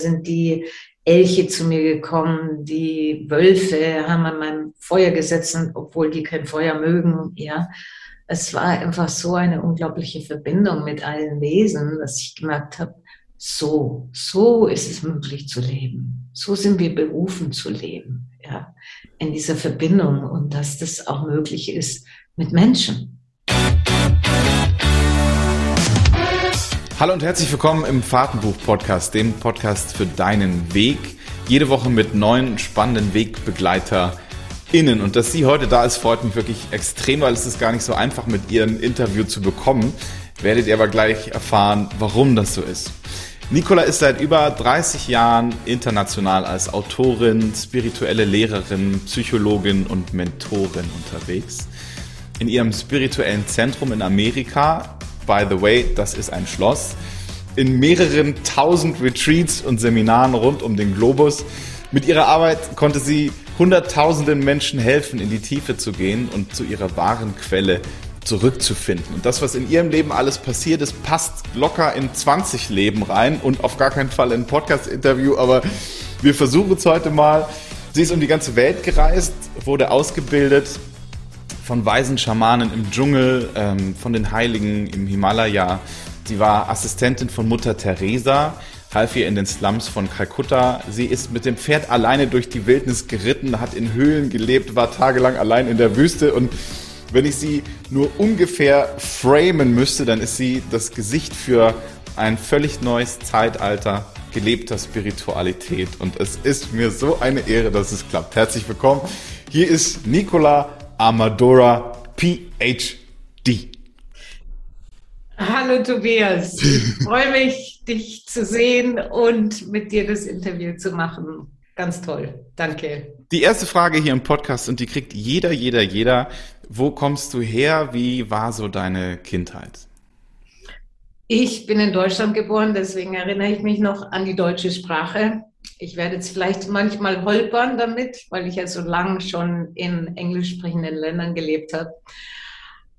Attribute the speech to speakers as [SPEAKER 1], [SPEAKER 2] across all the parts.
[SPEAKER 1] sind die Elche zu mir gekommen, die Wölfe haben an meinem Feuer gesetzt, obwohl die kein Feuer mögen, ja. Es war einfach so eine unglaubliche Verbindung mit allen Wesen, dass ich gemerkt habe, so, so ist es möglich zu leben. So sind wir berufen zu leben, ja, in dieser Verbindung und dass das auch möglich ist mit Menschen.
[SPEAKER 2] Hallo und herzlich willkommen im Fahrtenbuch-Podcast, dem Podcast für deinen Weg. Jede Woche mit neuen spannenden WegbegleiterInnen. Und dass sie heute da ist, freut mich wirklich extrem, weil es ist gar nicht so einfach, mit ihr ein Interview zu bekommen. Werdet ihr aber gleich erfahren, warum das so ist. Nicola ist seit über 30 Jahren international als Autorin, spirituelle Lehrerin, Psychologin und Mentorin unterwegs. In ihrem spirituellen Zentrum in Amerika by the way, das ist ein Schloss, in mehreren tausend Retreats und Seminaren rund um den Globus. Mit ihrer Arbeit konnte sie hunderttausenden Menschen helfen, in die Tiefe zu gehen und zu ihrer wahren Quelle zurückzufinden. Und das, was in ihrem Leben alles passiert ist, passt locker in 20 Leben rein und auf gar keinen Fall in ein Podcast-Interview, aber wir versuchen es heute mal. Sie ist um die ganze Welt gereist, wurde ausgebildet von weisen Schamanen im Dschungel, ähm, von den Heiligen im Himalaya. Sie war Assistentin von Mutter Teresa, half ihr in den Slums von Kalkutta. Sie ist mit dem Pferd alleine durch die Wildnis geritten, hat in Höhlen gelebt, war tagelang allein in der Wüste und wenn ich sie nur ungefähr framen müsste, dann ist sie das Gesicht für ein völlig neues Zeitalter gelebter Spiritualität. Und es ist mir so eine Ehre, dass es klappt. Herzlich willkommen. Hier ist Nicola Amadora PhD.
[SPEAKER 1] Hallo Tobias, ich freue mich, dich zu sehen und mit dir das Interview zu machen. Ganz toll, danke.
[SPEAKER 2] Die erste Frage hier im Podcast und die kriegt jeder, jeder, jeder. Wo kommst du her? Wie war so deine Kindheit?
[SPEAKER 1] Ich bin in Deutschland geboren, deswegen erinnere ich mich noch an die deutsche Sprache. Ich werde jetzt vielleicht manchmal holpern damit, weil ich ja so lange schon in englisch sprechenden Ländern gelebt habe.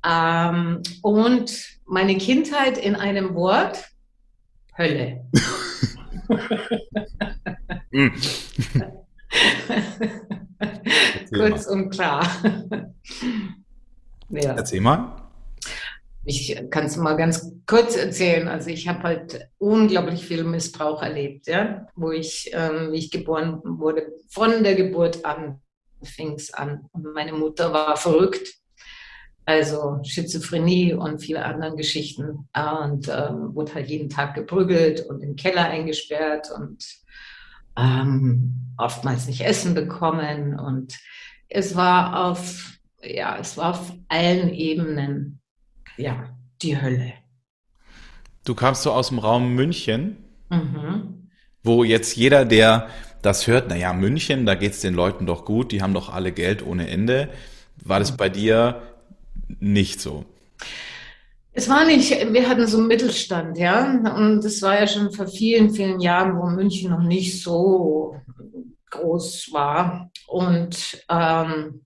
[SPEAKER 1] Ähm, und meine Kindheit in einem Wort, Hölle. Kurz und klar.
[SPEAKER 2] ja. Erzähl mal.
[SPEAKER 1] Ich kann es mal ganz kurz erzählen. Also ich habe halt unglaublich viel Missbrauch erlebt, ja, wo ich, ähm, wie ich geboren wurde, von der Geburt an fing es an. Und meine Mutter war verrückt, also Schizophrenie und viele andere Geschichten. Und ähm, wurde halt jeden Tag geprügelt und im Keller eingesperrt und ähm, oftmals nicht Essen bekommen. Und es war auf ja, es war auf allen Ebenen ja, die Hölle.
[SPEAKER 2] Du kamst so aus dem Raum München, mhm. wo jetzt jeder, der das hört, naja, München, da geht es den Leuten doch gut, die haben doch alle Geld ohne Ende. War das bei dir nicht so?
[SPEAKER 1] Es war nicht, wir hatten so einen Mittelstand, ja. Und das war ja schon vor vielen, vielen Jahren, wo München noch nicht so groß war. Und ähm,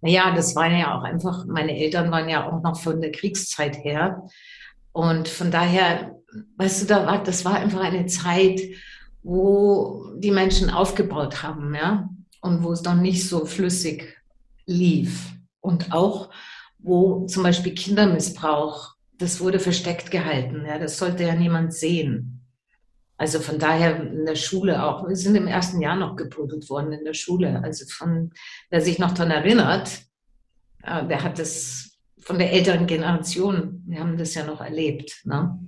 [SPEAKER 1] naja, das waren ja auch einfach, meine Eltern waren ja auch noch von der Kriegszeit her. Und von daher, weißt du, da war, das war einfach eine Zeit, wo die Menschen aufgebaut haben, ja, und wo es noch nicht so flüssig lief. Und auch, wo zum Beispiel Kindermissbrauch, das wurde versteckt gehalten, ja, das sollte ja niemand sehen. Also von daher in der Schule auch. Wir sind im ersten Jahr noch geprügelt worden in der Schule. Also von, wer sich noch daran erinnert, äh, der hat das von der älteren Generation, wir haben das ja noch erlebt. Ne?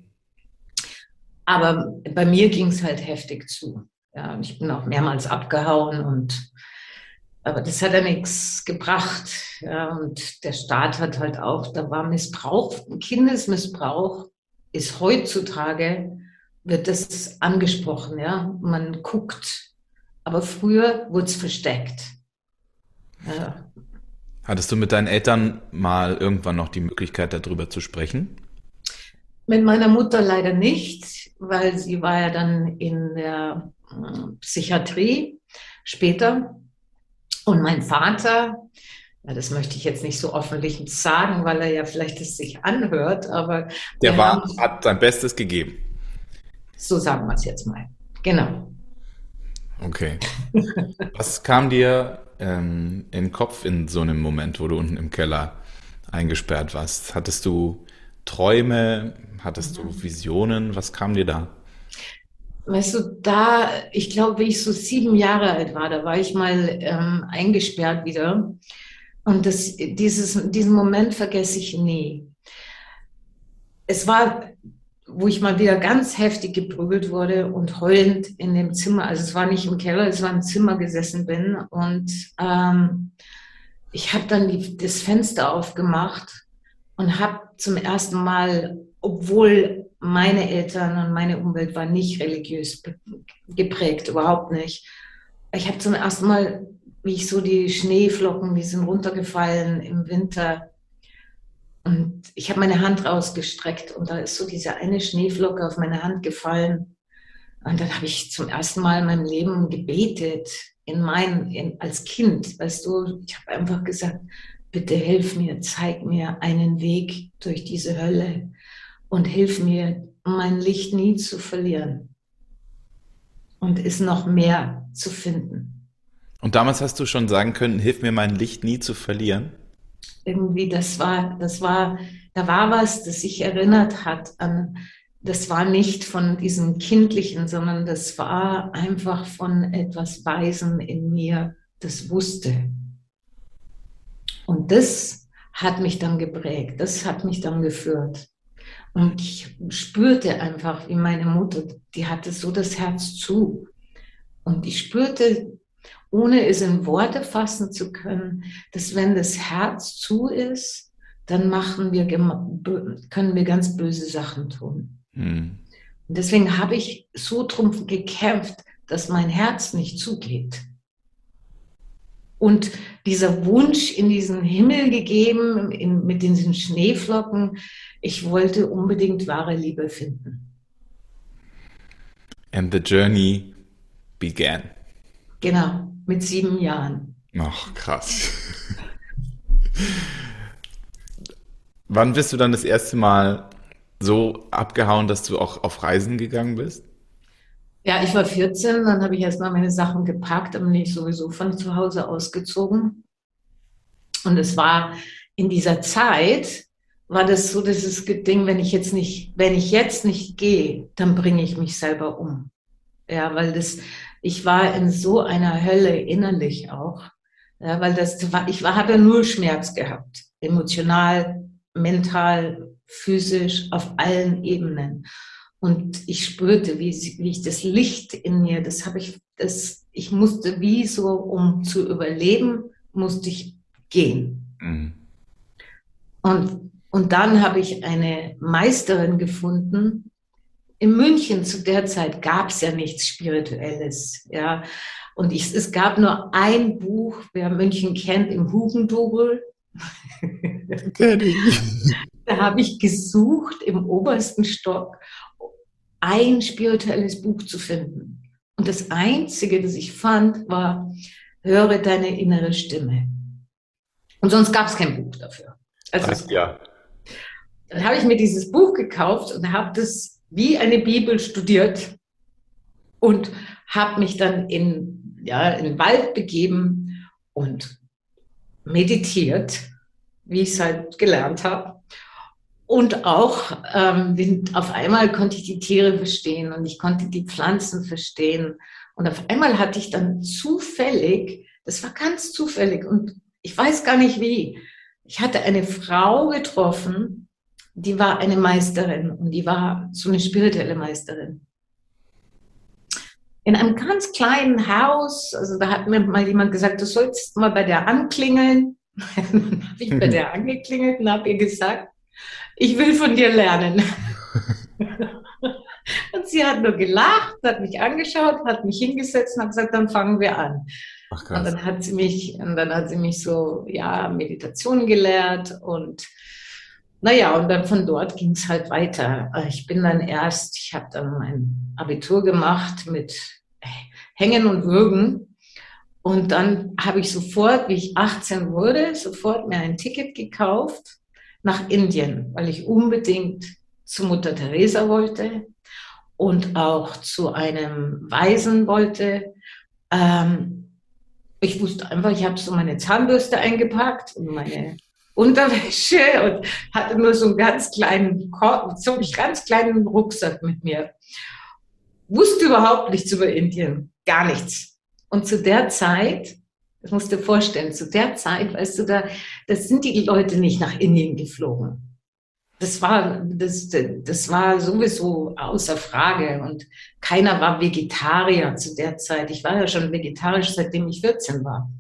[SPEAKER 1] Aber bei mir ging es halt heftig zu. Ja, ich bin auch mehrmals abgehauen und aber das hat ja nichts gebracht. Ja, und der Staat hat halt auch, da war Missbrauch, Kindesmissbrauch ist heutzutage wird das angesprochen, ja. Man guckt. Aber früher wurde es versteckt.
[SPEAKER 2] Ja. Hattest du mit deinen Eltern mal irgendwann noch die Möglichkeit, darüber zu sprechen?
[SPEAKER 1] Mit meiner Mutter leider nicht, weil sie war ja dann in der äh, Psychiatrie später. Und mein Vater, ja, das möchte ich jetzt nicht so öffentlich sagen, weil er ja vielleicht es sich anhört, aber.
[SPEAKER 2] Der war, hat sein Bestes gegeben.
[SPEAKER 1] So sagen wir es jetzt mal. Genau.
[SPEAKER 2] Okay. Was kam dir ähm, in den Kopf in so einem Moment, wo du unten im Keller eingesperrt warst? Hattest du Träume? Hattest du. Visionen? Was kam dir da?
[SPEAKER 1] Weißt du, da, ich glaube, wie ich so sieben Jahre alt war, da war ich mal ähm, eingesperrt wieder. Und das, dieses, diesen Moment vergesse ich nie. Es war, wo ich mal wieder ganz heftig geprügelt wurde und heulend in dem Zimmer, also es war nicht im Keller, es war im Zimmer gesessen bin. Und ähm, ich habe dann die, das Fenster aufgemacht und habe zum ersten Mal, obwohl meine Eltern und meine Umwelt war nicht religiös geprägt, überhaupt nicht. Ich habe zum ersten Mal, wie ich so die Schneeflocken, die sind runtergefallen im Winter. Und ich habe meine Hand rausgestreckt und da ist so diese eine Schneeflocke auf meine Hand gefallen. Und dann habe ich zum ersten Mal in meinem Leben gebetet, in mein, in, als Kind, weißt du, ich habe einfach gesagt, bitte hilf mir, zeig mir einen Weg durch diese Hölle und hilf mir, mein Licht nie zu verlieren und es noch mehr zu finden.
[SPEAKER 2] Und damals hast du schon sagen können, hilf mir, mein Licht nie zu verlieren?
[SPEAKER 1] Irgendwie, das war, das war, da war was, das sich erinnert hat an, das war nicht von diesem Kindlichen, sondern das war einfach von etwas Weisen in mir, das wusste. Und das hat mich dann geprägt, das hat mich dann geführt. Und ich spürte einfach, wie meine Mutter, die hatte so das Herz zu. Und ich spürte, ohne es in Worte fassen zu können, dass wenn das Herz zu ist, dann machen wir, können wir ganz böse Sachen tun. Hm. Und deswegen habe ich so drum gekämpft, dass mein Herz nicht zugeht. Und dieser Wunsch in diesen Himmel gegeben, in, mit diesen Schneeflocken, ich wollte unbedingt wahre Liebe finden.
[SPEAKER 2] And the journey began.
[SPEAKER 1] Genau, mit sieben Jahren.
[SPEAKER 2] Ach, krass. Wann bist du dann das erste Mal so abgehauen, dass du auch auf Reisen gegangen bist?
[SPEAKER 1] Ja, ich war 14, dann habe ich erstmal meine Sachen gepackt, dann bin ich sowieso von zu Hause ausgezogen. Und es war in dieser Zeit, war das so dieses Ding, wenn ich jetzt nicht, wenn ich jetzt nicht gehe, dann bringe ich mich selber um. Ja, weil das, ich war in so einer Hölle innerlich auch. Ja, weil das war, ich war, habe nur Schmerz gehabt. Emotional, mental, physisch, auf allen Ebenen. Und ich spürte, wie, wie ich das Licht in mir, das habe ich, das, ich musste wie so, um zu überleben, musste ich gehen. Mhm. Und, und dann habe ich eine Meisterin gefunden. In München zu der Zeit gab es ja nichts Spirituelles, ja. Und ich, es gab nur ein Buch, wer München kennt, im Hugendubel. da habe ich gesucht im obersten Stock ein spirituelles Buch zu finden. Und das Einzige, das ich fand, war, höre deine innere Stimme. Und sonst gab es kein Buch dafür.
[SPEAKER 2] Also, ja.
[SPEAKER 1] Dann habe ich mir dieses Buch gekauft und habe das wie eine Bibel studiert und habe mich dann in, ja, in den Wald begeben und meditiert, wie ich es halt gelernt habe. Und auch ähm, auf einmal konnte ich die Tiere verstehen und ich konnte die Pflanzen verstehen. Und auf einmal hatte ich dann zufällig, das war ganz zufällig und ich weiß gar nicht wie, ich hatte eine Frau getroffen, die war eine Meisterin und die war so eine spirituelle Meisterin. In einem ganz kleinen Haus, also da hat mir mal jemand gesagt, du sollst mal bei der anklingeln. dann habe ich bei der angeklingelt und habe ihr gesagt, ich will von dir lernen. und sie hat nur gelacht, hat mich angeschaut, hat mich hingesetzt und hat gesagt, dann fangen wir an. Ach, und dann hat sie mich, und dann hat sie mich so, ja, Meditation gelehrt und naja, und dann von dort ging es halt weiter. Ich bin dann erst, ich habe dann mein Abitur gemacht mit Hängen und Würgen. Und dann habe ich sofort, wie ich 18 wurde, sofort mir ein Ticket gekauft nach Indien, weil ich unbedingt zu Mutter Teresa wollte. und auch zu einem Waisen wollte. Ähm, ich wusste einfach, ich habe so meine Zahnbürste eingepackt und meine Unterwäsche und hatte nur so einen ganz kleinen, so einen ganz kleinen Rucksack mit mir. Wusste überhaupt nichts über Indien, gar nichts. Und zu der Zeit, das musst du dir vorstellen, zu der Zeit, weißt du, da, das sind die Leute nicht nach Indien geflogen. Das war, das, das war sowieso außer Frage und keiner war Vegetarier zu der Zeit. Ich war ja schon vegetarisch, seitdem ich 14 war.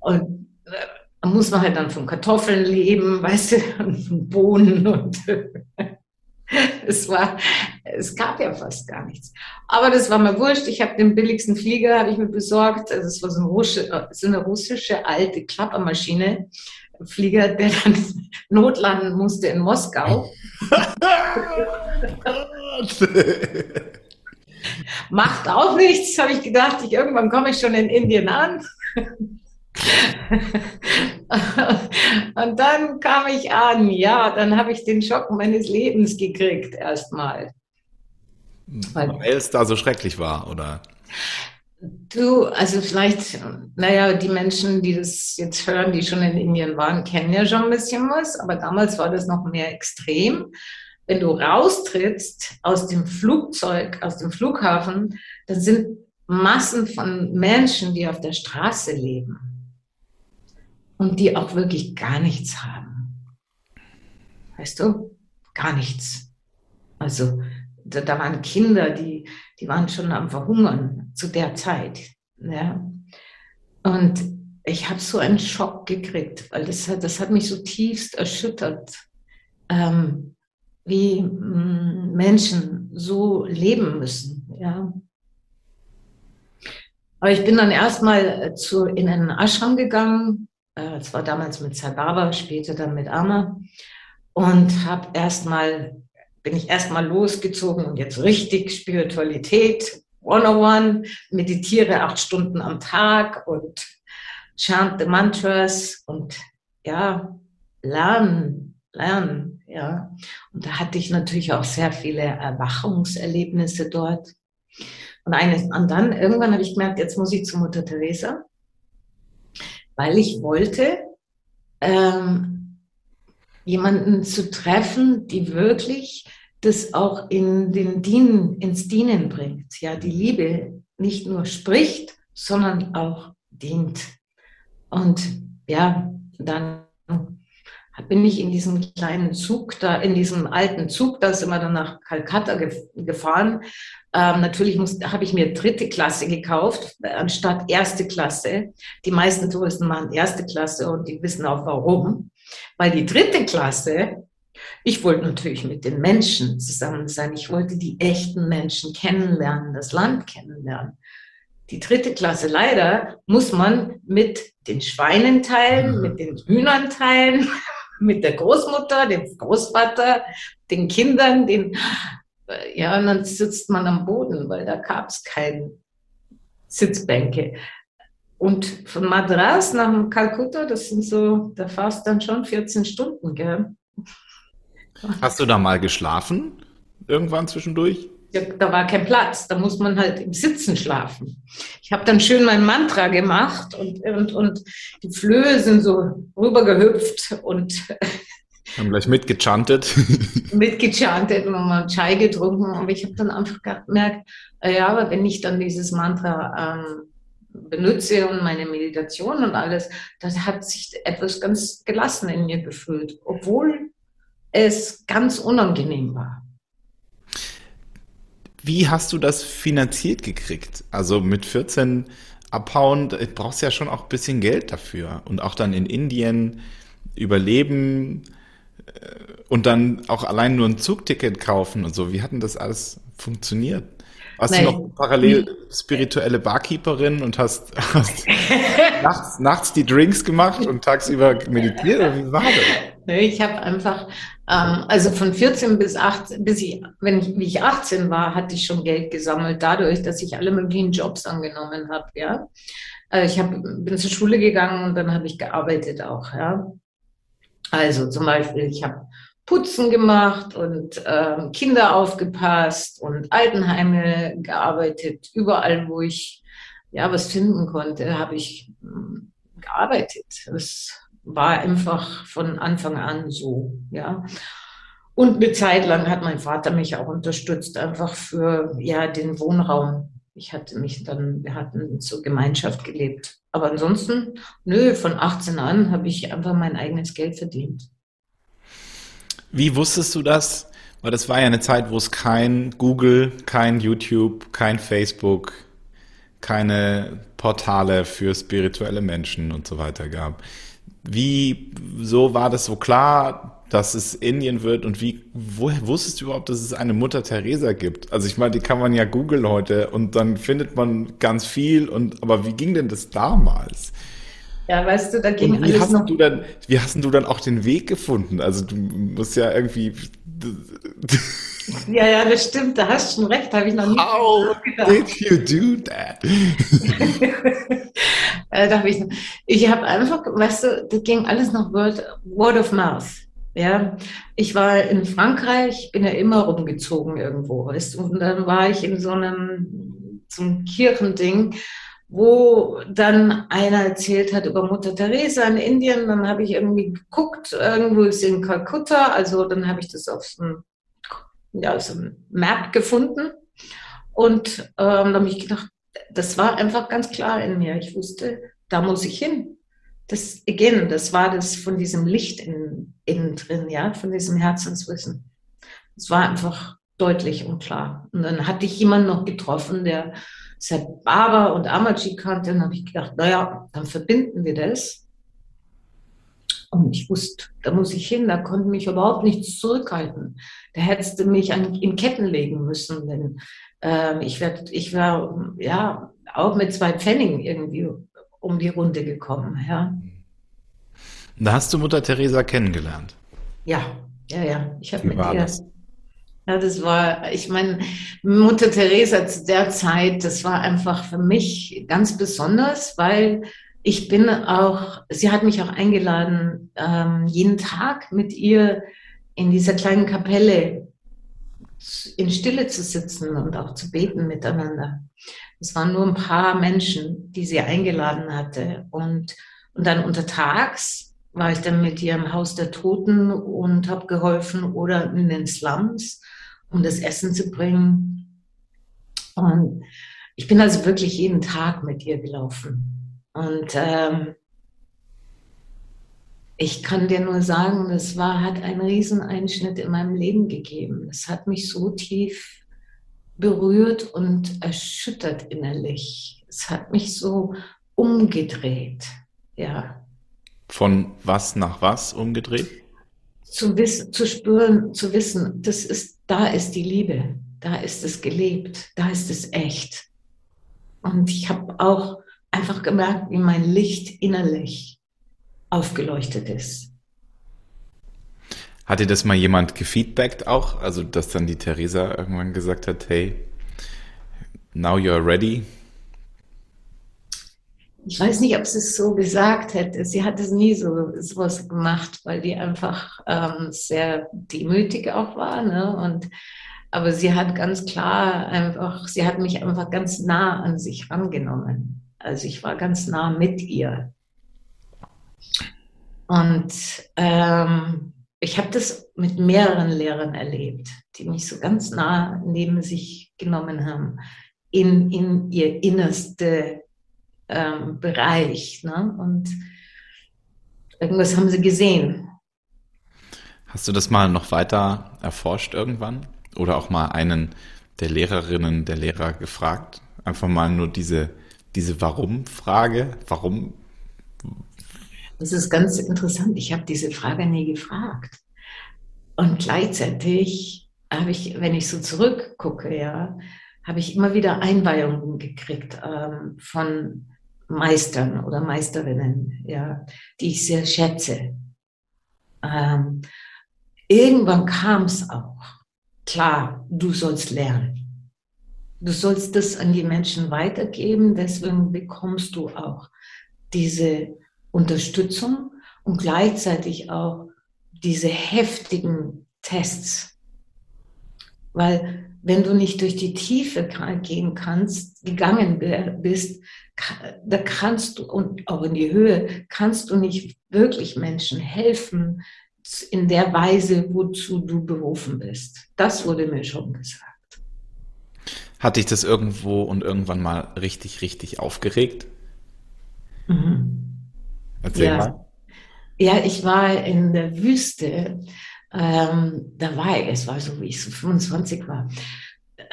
[SPEAKER 1] Und da muss man halt dann von Kartoffeln leben, weißt du, und von Bohnen und es war, es gab ja fast gar nichts. Aber das war mir wurscht. Ich habe den billigsten Flieger, habe ich mir besorgt. Also es war so, ein russische, so eine russische alte Klappermaschine. Flieger, der dann notlanden musste in Moskau. Macht auch nichts, habe ich gedacht. Ich, irgendwann komme ich schon in Indien an. und dann kam ich an, ja, dann habe ich den Schock meines Lebens gekriegt erstmal.
[SPEAKER 2] Weil, es da so schrecklich war, oder?
[SPEAKER 1] Du, also vielleicht, naja, die Menschen, die das jetzt hören, die schon in Indien waren, kennen ja schon ein bisschen was, aber damals war das noch mehr extrem. Wenn du raustrittst aus dem Flugzeug, aus dem Flughafen, dann sind Massen von Menschen, die auf der Straße leben und die auch wirklich gar nichts haben. Weißt du? Gar nichts. Also da, da waren Kinder, die, die waren schon am Verhungern zu der Zeit. Ja? Und ich habe so einen Schock gekriegt, weil das hat, das hat mich so tiefst erschüttert, ähm, wie mh, mm, Menschen so leben müssen. Ja? Aber ich bin dann erstmal zu, in einen Ashram gegangen, äh, war damals mit Sababa, später dann mit Amma. Und habe erstmal, bin ich erstmal losgezogen und jetzt richtig Spiritualität, 101, meditiere acht Stunden am Tag und chant the Mantras und ja, lernen, lernen, ja. Und da hatte ich natürlich auch sehr viele Erwachungserlebnisse dort. Und, eines, und dann irgendwann habe ich gemerkt, jetzt muss ich zu Mutter Teresa weil ich wollte, ähm, jemanden zu treffen, die wirklich das auch in den Dienen, ins Dienen bringt. Ja, die Liebe nicht nur spricht, sondern auch dient. Und ja, dann bin ich in diesem kleinen Zug da, in diesem alten Zug, da sind wir dann nach Kalkutta gefahren. Ähm, natürlich habe ich mir dritte Klasse gekauft, anstatt erste Klasse. Die meisten Touristen machen erste Klasse und die wissen auch warum. Weil die dritte Klasse, ich wollte natürlich mit den Menschen zusammen sein. Ich wollte die echten Menschen kennenlernen, das Land kennenlernen. Die dritte Klasse leider muss man mit den Schweinen teilen, mit den Hühnern teilen, mit der Großmutter, dem Großvater, den Kindern, den, ja, und dann sitzt man am Boden, weil da gab es keine Sitzbänke. Und von Madras nach Kalkutta, das sind so, da fährst dann schon 14 Stunden, gell?
[SPEAKER 2] Hast du da mal geschlafen? Irgendwann zwischendurch?
[SPEAKER 1] Da war kein Platz, da muss man halt im Sitzen schlafen. Ich habe dann schön mein Mantra gemacht und, und, und die Flöhe sind so rübergehüpft und
[SPEAKER 2] haben gleich mitgechantet.
[SPEAKER 1] mitgechantet und mal Chai getrunken. Aber ich habe dann einfach gemerkt, ja, aber wenn ich dann dieses Mantra ähm, benutze und meine Meditation und alles, das hat sich etwas ganz gelassen in mir gefühlt, obwohl es ganz unangenehm war.
[SPEAKER 2] Wie hast du das finanziert gekriegt? Also mit 14 abhauen, du brauchst ja schon auch ein bisschen Geld dafür. Und auch dann in Indien überleben äh, und dann auch allein nur ein Zugticket kaufen und so. Wie hat denn das alles funktioniert? Warst Nein. du noch parallel spirituelle Barkeeperin und hast, hast nachts, nachts die Drinks gemacht und tagsüber meditiert? Oder wie war das?
[SPEAKER 1] Ich habe einfach also von 14 bis 18, bis ich, wenn ich, wie ich 18 war, hatte ich schon Geld gesammelt, dadurch, dass ich alle möglichen Jobs angenommen habe, ja. Äh, ich hab, bin zur Schule gegangen und dann habe ich gearbeitet auch, ja. Also zum Beispiel, ich habe Putzen gemacht und äh, Kinder aufgepasst und Altenheime gearbeitet. Überall, wo ich ja was finden konnte, habe ich hm, gearbeitet. Es war einfach von Anfang an so, ja. Und eine Zeit lang hat mein Vater mich auch unterstützt, einfach für ja den Wohnraum. Ich hatte mich dann, wir hatten zur Gemeinschaft gelebt. Aber ansonsten, nö, von 18 an habe ich einfach mein eigenes Geld verdient.
[SPEAKER 2] Wie wusstest du das? Weil das war ja eine Zeit, wo es kein Google, kein YouTube, kein Facebook, keine Portale für spirituelle Menschen und so weiter gab. Wie so war das so klar, dass es Indien wird und wie woher wusstest du überhaupt, dass es eine Mutter Teresa gibt? Also ich meine, die kann man ja googeln heute und dann findet man ganz viel und aber wie ging denn das damals?
[SPEAKER 1] Ja, weißt du, da ging
[SPEAKER 2] und wie alles hast noch. Du dann, wie hast du dann auch den Weg gefunden? Also du musst ja irgendwie.
[SPEAKER 1] Ja, ja, das stimmt. Da hast du schon recht. Habe ich noch nie.
[SPEAKER 2] How did you do that?
[SPEAKER 1] äh, da hab ich ich habe einfach, weißt du, das ging alles noch Word, Word of Mouth. Ja, ich war in Frankreich, bin ja immer rumgezogen irgendwo, weißt du, und dann war ich in so einem, so einem Kirchending wo dann einer erzählt hat über Mutter Teresa in Indien. Dann habe ich irgendwie geguckt, irgendwo ist sie in Kalkutta. Also dann habe ich das auf so einem, ja, so Map gefunden. Und ähm, dann habe ich gedacht, das war einfach ganz klar in mir. Ich wusste, da muss ich hin. Das, again, das war das von diesem Licht in, innen drin, ja, von diesem Herzenswissen. Es war einfach deutlich und klar. Und dann hatte ich jemanden noch getroffen, der Sepp Barber und Amaji kannte, dann habe ich gedacht, naja, dann verbinden wir das. Und ich wusste, da muss ich hin, da konnte mich überhaupt nichts zurückhalten. Da hättest du mich an, in Ketten legen müssen, denn äh, ich wäre ich wär, ja auch mit zwei Pfennigen irgendwie um die Runde gekommen. Ja.
[SPEAKER 2] Da hast du Mutter Teresa kennengelernt.
[SPEAKER 1] Ja, ja, ja. Ich habe mit ihr. Das? Ja, das war, ich meine, Mutter Teresa zu der Zeit, das war einfach für mich ganz besonders, weil ich bin auch, sie hat mich auch eingeladen, ähm, jeden Tag mit ihr in dieser kleinen Kapelle in Stille zu sitzen und auch zu beten miteinander. Es waren nur ein paar Menschen, die sie eingeladen hatte. Und, und dann untertags war ich dann mit ihr im Haus der Toten und habe geholfen oder in den Slums um das Essen zu bringen. Und ich bin also wirklich jeden Tag mit ihr gelaufen. Und ähm, ich kann dir nur sagen, das war, hat einen Rieseneinschnitt in meinem Leben gegeben. Es hat mich so tief berührt und erschüttert innerlich. Es hat mich so umgedreht, ja.
[SPEAKER 2] Von was nach was umgedreht?
[SPEAKER 1] Zu wissen, zu spüren, zu wissen, das ist da ist die Liebe, da ist es gelebt, da ist es echt. Und ich habe auch einfach gemerkt, wie mein Licht innerlich aufgeleuchtet ist.
[SPEAKER 2] Hat dir das mal jemand gefeedbackt auch? Also, dass dann die Theresa irgendwann gesagt hat, hey, now you're ready,
[SPEAKER 1] ich weiß nicht, ob sie es so gesagt hätte. Sie hat es nie so sowas gemacht, weil die einfach ähm, sehr demütig auch war. Ne? Und, aber sie hat ganz klar einfach, sie hat mich einfach ganz nah an sich rangenommen. Also ich war ganz nah mit ihr. Und ähm, ich habe das mit mehreren Lehrern erlebt, die mich so ganz nah neben sich genommen haben, in, in ihr innerste ähm, Bereich. Ne? Und irgendwas haben sie gesehen.
[SPEAKER 2] Hast du das mal noch weiter erforscht irgendwann? Oder auch mal einen der Lehrerinnen, der Lehrer gefragt? Einfach mal nur diese, diese Warum-Frage. Warum?
[SPEAKER 1] Das ist ganz interessant. Ich habe diese Frage nie gefragt. Und gleichzeitig habe ich, wenn ich so zurückgucke, ja, habe ich immer wieder Einweihungen gekriegt ähm, von Meistern oder Meisterinnen, ja, die ich sehr schätze. Ähm, irgendwann kam es auch. Klar, du sollst lernen. Du sollst das an die Menschen weitergeben, deswegen bekommst du auch diese Unterstützung und gleichzeitig auch diese heftigen Tests. Weil wenn du nicht durch die Tiefe gehen kannst, gegangen bist, da kannst du, und auch in die Höhe, kannst du nicht wirklich Menschen helfen in der Weise, wozu du berufen bist. Das wurde mir schon gesagt.
[SPEAKER 2] Hat dich das irgendwo und irgendwann mal richtig, richtig aufgeregt? Mhm.
[SPEAKER 1] Erzähl ja. mal. Ja, ich war in der Wüste. Ähm, da war ich, es war so, wie ich so 25 war.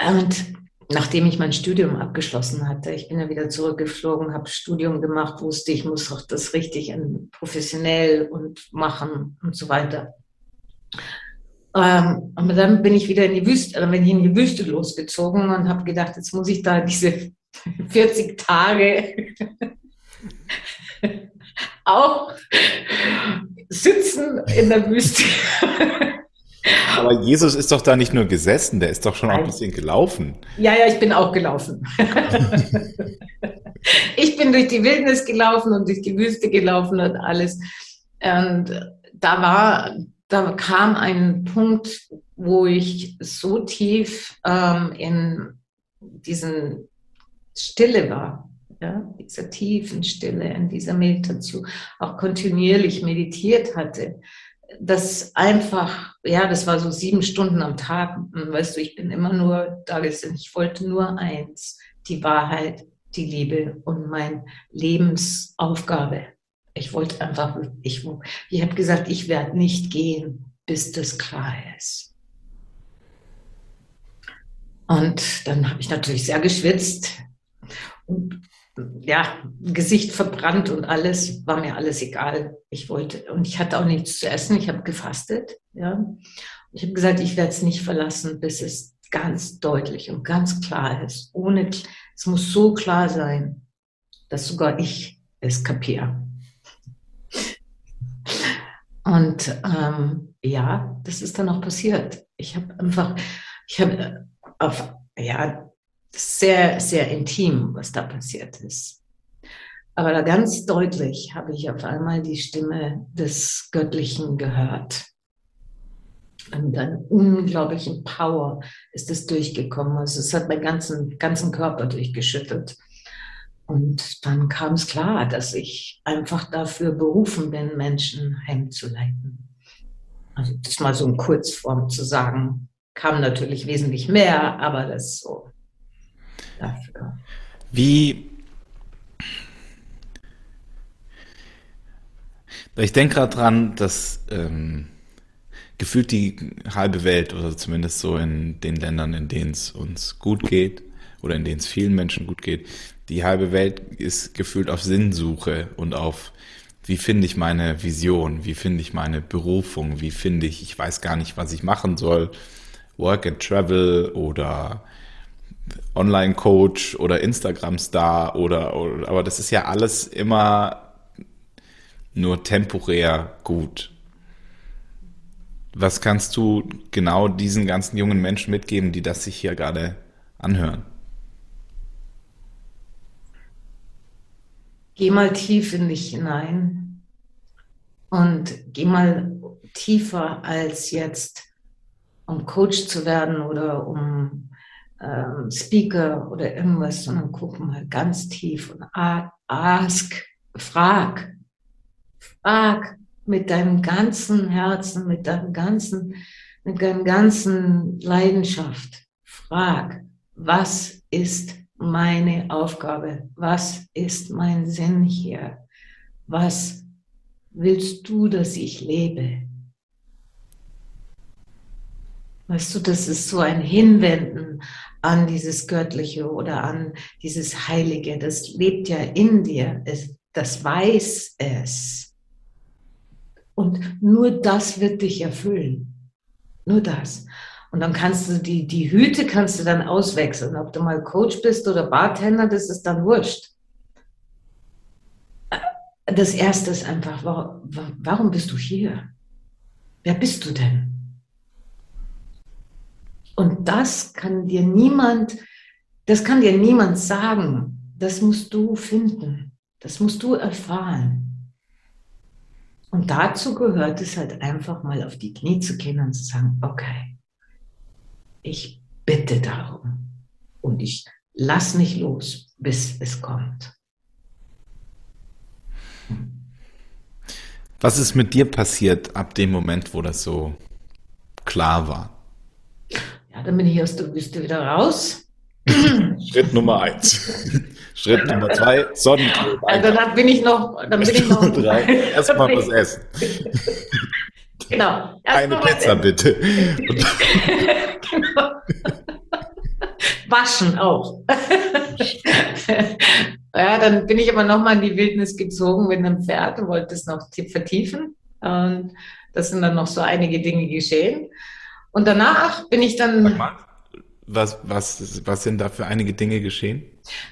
[SPEAKER 1] Und nachdem ich mein Studium abgeschlossen hatte, ich bin ja wieder zurückgeflogen, habe Studium gemacht, wusste ich muss auch das richtig professionell und machen und so weiter. Ähm, und dann bin ich wieder in die Wüste, dann bin ich in die Wüste losgezogen und habe gedacht, jetzt muss ich da diese 40 Tage auch sitzen in der Wüste.
[SPEAKER 2] Aber Jesus ist doch da nicht nur gesessen, der ist doch schon auch ein bisschen gelaufen.
[SPEAKER 1] Ja, ja, ich bin auch gelaufen. ich bin durch die Wildnis gelaufen und durch die Wüste gelaufen und alles. Und da war, da kam ein Punkt, wo ich so tief ähm, in diesen Stille war, ja, dieser tiefen Stille, in dieser Meditation, auch kontinuierlich meditiert hatte, das einfach, ja, das war so sieben Stunden am Tag. weißt du, ich bin immer nur da gesessen. Ich wollte nur eins, die Wahrheit, die Liebe und meine Lebensaufgabe. Ich wollte einfach, ich, ich habe gesagt, ich werde nicht gehen, bis das klar ist. Und dann habe ich natürlich sehr geschwitzt und ja, Gesicht verbrannt und alles, war mir alles egal. Ich wollte, und ich hatte auch nichts zu essen, ich habe gefastet, ja. Ich habe gesagt, ich werde es nicht verlassen, bis es ganz deutlich und ganz klar ist. Ohne, es muss so klar sein, dass sogar ich es kapiere. Und ähm, ja, das ist dann auch passiert. Ich habe einfach, ich habe auf, ja, sehr, sehr intim, was da passiert ist. Aber da ganz deutlich habe ich auf einmal die Stimme des Göttlichen gehört. Und mit unglaublichen Power ist es durchgekommen. Also es hat meinen ganzen, ganzen Körper durchgeschüttelt. Und dann kam es klar, dass ich einfach dafür berufen bin, Menschen heimzuleiten. Also das mal so in Kurzform zu sagen, kam natürlich wesentlich mehr, aber das so
[SPEAKER 2] dafür. Wie. Ich denke gerade dran, dass ähm, gefühlt die halbe Welt, oder zumindest so in den Ländern, in denen es uns gut geht, oder in denen es vielen Menschen gut geht, die halbe Welt ist gefühlt auf Sinnsuche und auf, wie finde ich meine Vision, wie finde ich meine Berufung, wie finde ich, ich weiß gar nicht, was ich machen soll, Work and Travel oder Online-Coach oder Instagram-Star oder, oder, aber das ist ja alles immer nur temporär gut. Was kannst du genau diesen ganzen jungen Menschen mitgeben, die das sich hier gerade anhören?
[SPEAKER 1] Geh mal tief in dich hinein und geh mal tiefer als jetzt, um Coach zu werden oder um ähm, Speaker oder irgendwas, sondern guck mal ganz tief und ask, frag, frag mit deinem ganzen Herzen, mit deinem ganzen, mit deinem ganzen Leidenschaft. Frag, was ist meine Aufgabe? Was ist mein Sinn hier? Was willst du, dass ich lebe? Weißt du, das ist so ein Hinwenden an dieses Göttliche oder an dieses Heilige. Das lebt ja in dir. Es, das weiß es. Und nur das wird dich erfüllen. Nur das. Und dann kannst du die, die Hüte kannst du dann auswechseln. Ob du mal Coach bist oder Bartender, das ist dann wurscht. Das erste ist einfach, warum, warum bist du hier? Wer bist du denn? Und das kann dir niemand, das kann dir niemand sagen. Das musst du finden. Das musst du erfahren. Und dazu gehört es halt einfach mal auf die Knie zu gehen und zu sagen, okay, ich bitte darum und ich lass nicht los, bis es kommt.
[SPEAKER 2] Was ist mit dir passiert ab dem Moment, wo das so klar war?
[SPEAKER 1] Ja, dann bin ich aus der Wüste wieder raus.
[SPEAKER 2] Schritt Nummer eins. Schritt Nummer zwei, Sonnencreme.
[SPEAKER 1] Ja, dann bin ich noch, dann bin ich noch.
[SPEAKER 2] drei, erstmal was essen.
[SPEAKER 1] Genau.
[SPEAKER 2] Erst Eine Pizza bitte.
[SPEAKER 1] genau. Waschen auch. ja, dann bin ich aber nochmal in die Wildnis gezogen mit einem Pferd und wollte es noch vertiefen. Und das sind dann noch so einige Dinge geschehen. Und danach bin ich dann.
[SPEAKER 2] Was, was, was sind da für einige Dinge geschehen?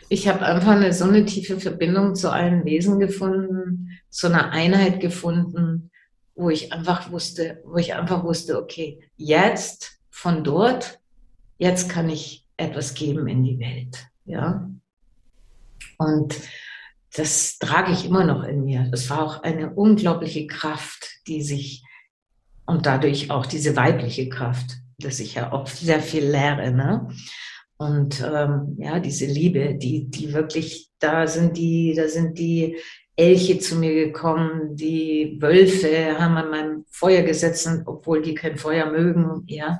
[SPEAKER 1] Ich habe einfach eine so eine tiefe Verbindung zu allen Wesen gefunden, zu einer Einheit gefunden, wo ich einfach wusste, wo ich einfach wusste, okay, jetzt von dort, jetzt kann ich etwas geben in die Welt, ja. Und das trage ich immer noch in mir. Das war auch eine unglaubliche Kraft, die sich und dadurch auch diese weibliche Kraft, dass ich ja auch sehr viel lehre, ne? Und ähm, ja, diese Liebe, die, die wirklich, da sind die, da sind die Elche zu mir gekommen, die Wölfe haben an meinem Feuer gesetzt, obwohl die kein Feuer mögen, ja.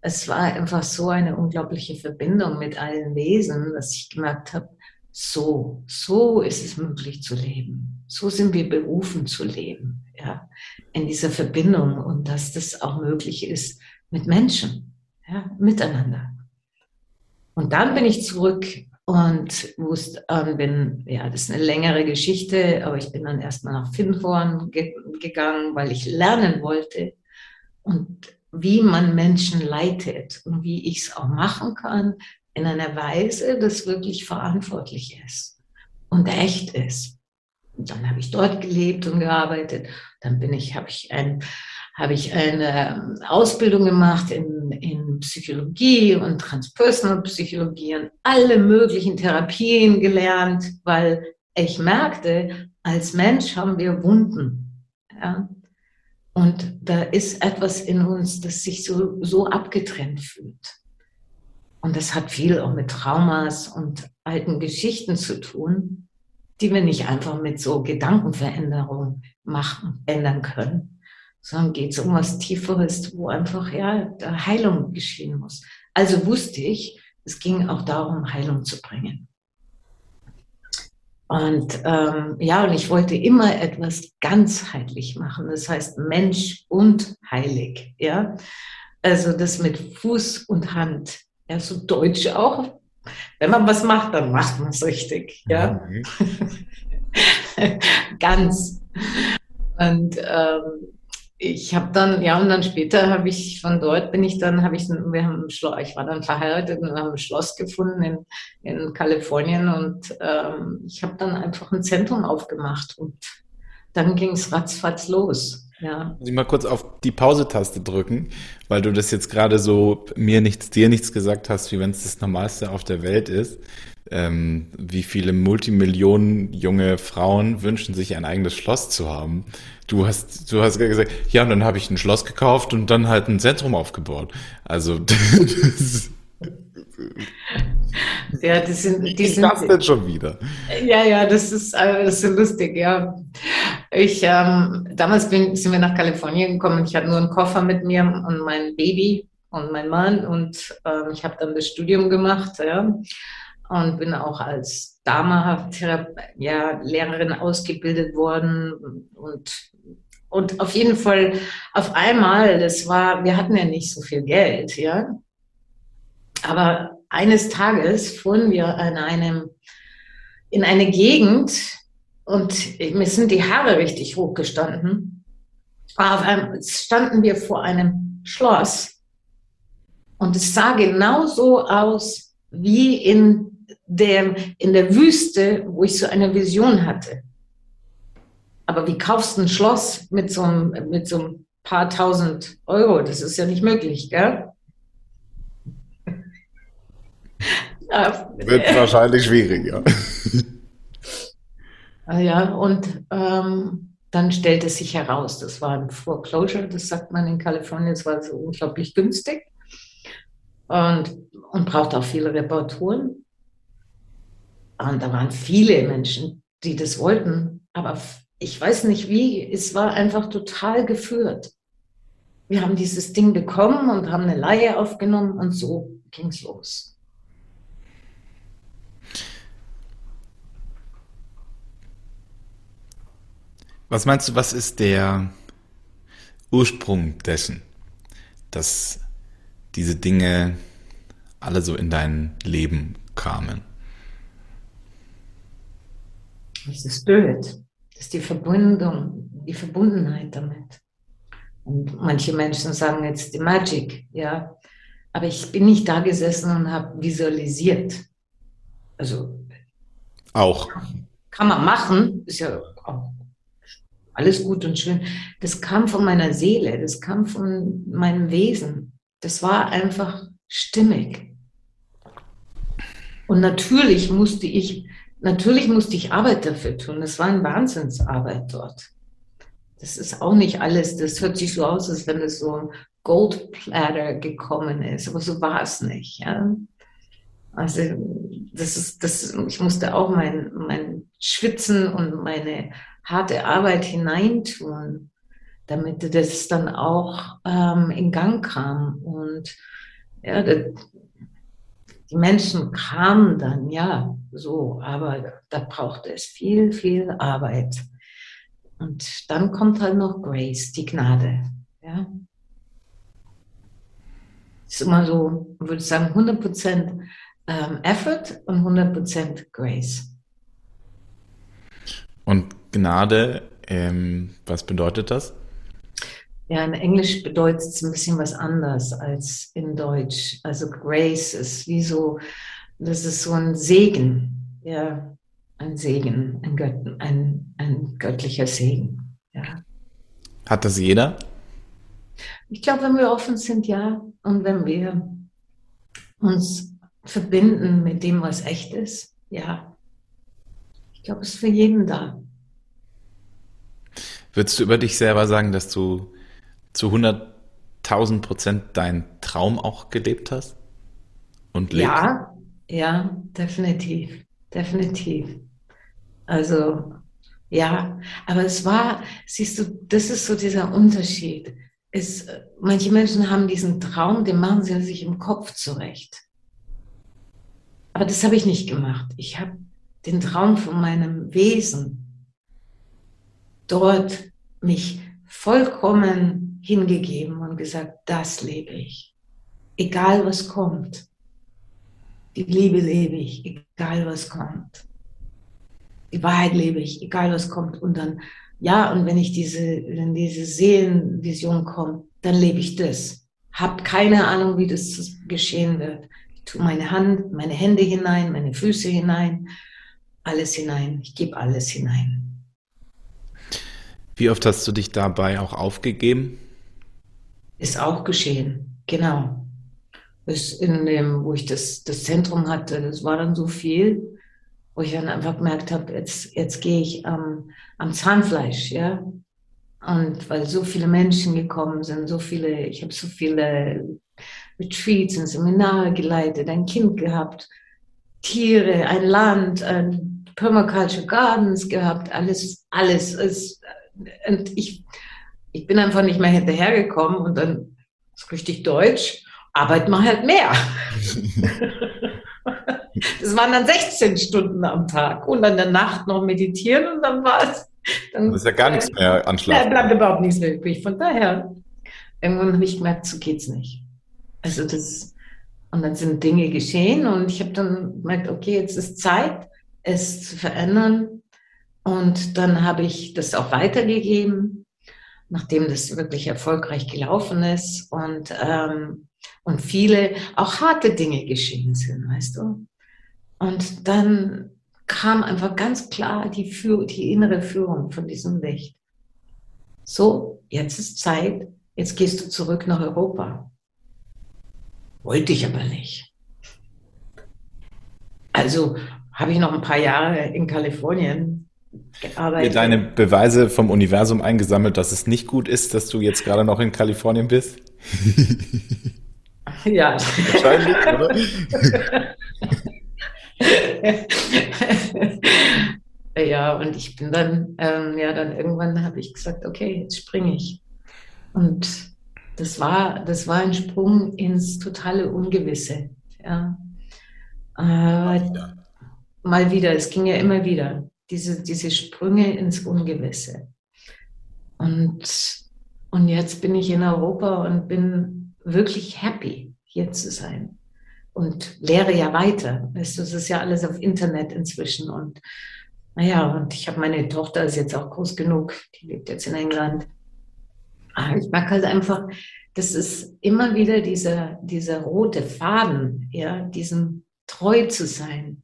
[SPEAKER 1] Es war einfach so eine unglaubliche Verbindung mit allen Wesen, dass ich gemerkt habe, so, so ist es möglich zu leben. So sind wir berufen zu leben, ja, in dieser Verbindung und dass das auch möglich ist mit Menschen, ja, miteinander. Und dann bin ich zurück und wusste, ähm, bin, ja, das ist eine längere Geschichte, aber ich bin dann erstmal nach Finnhorn ge gegangen, weil ich lernen wollte und wie man Menschen leitet und wie ich es auch machen kann in einer Weise, das wirklich verantwortlich ist und echt ist. Und dann habe ich dort gelebt und gearbeitet. Dann bin ich, habe ich ein habe ich eine Ausbildung gemacht in, in Psychologie und Transpersonal Psychologie und alle möglichen Therapien gelernt, weil ich merkte, als Mensch haben wir Wunden. Ja? Und da ist etwas in uns, das sich so, so abgetrennt fühlt. Und das hat viel auch mit Traumas und alten Geschichten zu tun, die wir nicht einfach mit so Gedankenveränderungen machen, ändern können sondern geht es um was Tieferes, wo einfach ja Heilung geschehen muss. Also wusste ich, es ging auch darum, Heilung zu bringen. Und ähm, ja, und ich wollte immer etwas ganzheitlich machen, das heißt Mensch und heilig, ja. Also das mit Fuß und Hand, ja, so deutsch auch. Wenn man was macht, dann macht man es richtig, ja. Ganz. Und ähm, ich habe dann, ja, und dann später habe ich von dort bin ich dann, habe ich, wir haben Schloss, ich war dann verheiratet und haben ein Schloss gefunden in, in Kalifornien und ähm, ich habe dann einfach ein Zentrum aufgemacht und dann ging es ratzfatz los. Ja.
[SPEAKER 2] Muss ich mal kurz auf die Pause-Taste drücken, weil du das jetzt gerade so mir nichts, dir nichts gesagt hast, wie wenn es das Normalste auf der Welt ist. Ähm, wie viele Multimillionen junge Frauen wünschen sich ein eigenes Schloss zu haben. Du hast, du hast gesagt, ja, und dann habe ich ein Schloss gekauft und dann halt ein Zentrum aufgebaut. Also das
[SPEAKER 1] ja, das sind, die sind.
[SPEAKER 2] Das denn schon wieder?
[SPEAKER 1] Ja, ja, das ist, äh, das ist lustig, ja. Ich, ähm, damals bin, sind wir nach Kalifornien gekommen. Ich hatte nur einen Koffer mit mir und mein Baby und mein Mann und ähm, ich habe dann das Studium gemacht, ja, und bin auch als Dama ja, Lehrerin ausgebildet worden und und auf jeden Fall auf einmal, das war, wir hatten ja nicht so viel Geld, ja. Aber eines Tages fuhren wir an einem, in eine Gegend und mir sind die Haare richtig hochgestanden. Auf einmal standen wir vor einem Schloss und es sah genauso aus wie in der, in der Wüste, wo ich so eine Vision hatte. Aber wie kaufst du ein Schloss mit so einem, mit so ein paar tausend Euro? Das ist ja nicht möglich, gell?
[SPEAKER 2] Wird wahrscheinlich schwierig, ja.
[SPEAKER 1] Ah ja, und ähm, dann stellte sich heraus, das war ein Foreclosure, das sagt man in Kalifornien, es war so unglaublich günstig und, und braucht auch viele Reparaturen. Und da waren viele Menschen, die das wollten, aber ich weiß nicht wie, es war einfach total geführt. Wir haben dieses Ding bekommen und haben eine Laie aufgenommen und so ging es los.
[SPEAKER 2] Was meinst du, was ist der Ursprung dessen, dass diese Dinge alle so in dein Leben kamen?
[SPEAKER 1] Das ist Spirit. Das ist die Verbindung, die Verbundenheit damit. Und manche Menschen sagen jetzt die Magic, ja. Aber ich bin nicht da gesessen und habe visualisiert. Also.
[SPEAKER 2] Auch.
[SPEAKER 1] Kann man machen, ist ja auch alles gut und schön. Das kam von meiner Seele, das kam von meinem Wesen. Das war einfach stimmig. Und natürlich musste ich, natürlich musste ich Arbeit dafür tun. Das war eine Wahnsinnsarbeit dort. Das ist auch nicht alles. Das hört sich so aus, als wenn es so ein Goldplatter gekommen ist. Aber so war es nicht. Ja? Also das ist, das, ich musste auch mein, mein Schwitzen und meine harte Arbeit hineintun, damit das dann auch ähm, in Gang kam. Und ja, das, die Menschen kamen dann, ja, so, aber da brauchte es viel, viel Arbeit. Und dann kommt halt noch Grace, die Gnade. Ja. Ist immer so, ich würde sagen, 100% ähm, Effort und 100% Grace.
[SPEAKER 2] Und Gnade, ähm, was bedeutet das?
[SPEAKER 1] Ja, in Englisch bedeutet es ein bisschen was anders als in Deutsch. Also Grace ist wie so, das ist so ein Segen, ja, ein Segen, ein, Gött, ein, ein göttlicher Segen. Ja.
[SPEAKER 2] Hat das jeder?
[SPEAKER 1] Ich glaube, wenn wir offen sind, ja. Und wenn wir uns verbinden mit dem, was echt ist, ja. Ich glaube, es ist für jeden da.
[SPEAKER 2] Würdest du über dich selber sagen, dass du zu 100.000 Prozent deinen Traum auch gelebt hast?
[SPEAKER 1] Und lebst? Ja, ja, definitiv, definitiv. Also, ja, aber es war, siehst du, das ist so dieser Unterschied. Es, manche Menschen haben diesen Traum, den machen sie sich im Kopf zurecht. Aber das habe ich nicht gemacht. Ich habe den Traum von meinem Wesen dort mich vollkommen hingegeben und gesagt, das lebe ich. Egal was kommt. Die Liebe lebe ich, egal was kommt. Die Wahrheit lebe ich, egal was kommt. Und dann, ja, und wenn ich diese, wenn diese Seelenvision kommt, dann lebe ich das. Hab keine Ahnung, wie das geschehen wird tue meine Hand, meine Hände hinein, meine Füße hinein, alles hinein. Ich gebe alles hinein.
[SPEAKER 2] Wie oft hast du dich dabei auch aufgegeben?
[SPEAKER 1] Ist auch geschehen, genau. Ist in dem, wo ich das, das Zentrum hatte, das war dann so viel, wo ich dann einfach gemerkt habe, jetzt, jetzt gehe ich am, am Zahnfleisch, ja. Und weil so viele Menschen gekommen sind, so viele, ich habe so viele Retreats und Seminare geleitet, ein Kind gehabt, Tiere, ein Land, ein Permaculture Gardens gehabt, alles, alles. Ist, und ich, ich bin einfach nicht mehr hinterhergekommen und dann ist richtig deutsch, arbeit mal halt mehr. das waren dann 16 Stunden am Tag und dann in der Nacht noch meditieren und dann war es. Dann,
[SPEAKER 2] das ist ja gar nichts mehr anschlagen.
[SPEAKER 1] Da bleibt überhaupt nichts mehr übrig. Von daher, irgendwann habe ich gemerkt, so geht's nicht. Also das, und dann sind Dinge geschehen und ich habe dann gemerkt, okay, jetzt ist Zeit, es zu verändern. Und dann habe ich das auch weitergegeben, nachdem das wirklich erfolgreich gelaufen ist und, ähm, und viele auch harte Dinge geschehen sind, weißt du. Und dann kam einfach ganz klar die, Führ die innere Führung von diesem Licht. So, jetzt ist Zeit, jetzt gehst du zurück nach Europa. Wollte ich aber nicht. Also habe ich noch ein paar Jahre in Kalifornien
[SPEAKER 2] gearbeitet. Deine Beweise vom Universum eingesammelt, dass es nicht gut ist, dass du jetzt gerade noch in Kalifornien bist?
[SPEAKER 1] Ja. Wahrscheinlich, oder? ja, und ich bin dann, ähm, ja, dann irgendwann habe ich gesagt, okay, jetzt springe ich. Und das war, das war ein Sprung ins totale Ungewisse. Ja. Äh, mal, wieder. mal wieder, es ging ja immer wieder, diese, diese Sprünge ins Ungewisse. Und, und jetzt bin ich in Europa und bin wirklich happy, hier zu sein. Und lehre ja weiter. Weißt du, es ist ja alles auf Internet inzwischen. Und naja, und ich habe meine Tochter, ist jetzt auch groß genug, die lebt jetzt in England. Ah, ich mag halt einfach, das ist immer wieder dieser, dieser rote Faden, ja, diesem treu zu sein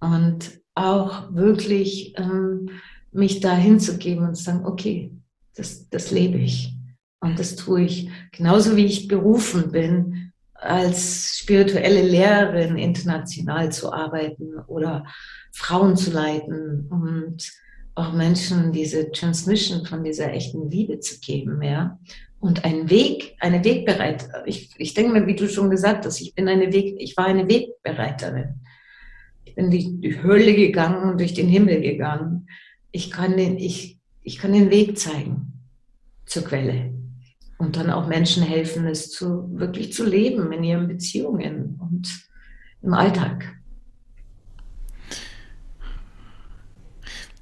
[SPEAKER 1] und auch wirklich ähm, mich da hinzugeben und zu sagen, okay, das, das lebe ich und das tue ich. Genauso wie ich berufen bin, als spirituelle Lehrerin international zu arbeiten oder Frauen zu leiten und auch Menschen diese Transmission von dieser echten Liebe zu geben, ja. Und einen Weg, eine Wegbereit. Ich, ich denke mir, wie du schon gesagt hast, ich bin eine Weg, ich war eine Wegbereiterin. Ich bin die, die Höhle gegangen und durch den Himmel gegangen. Ich kann den, ich, ich kann den Weg zeigen zur Quelle. Und dann auch Menschen helfen, es zu, wirklich zu leben in ihren Beziehungen und im Alltag.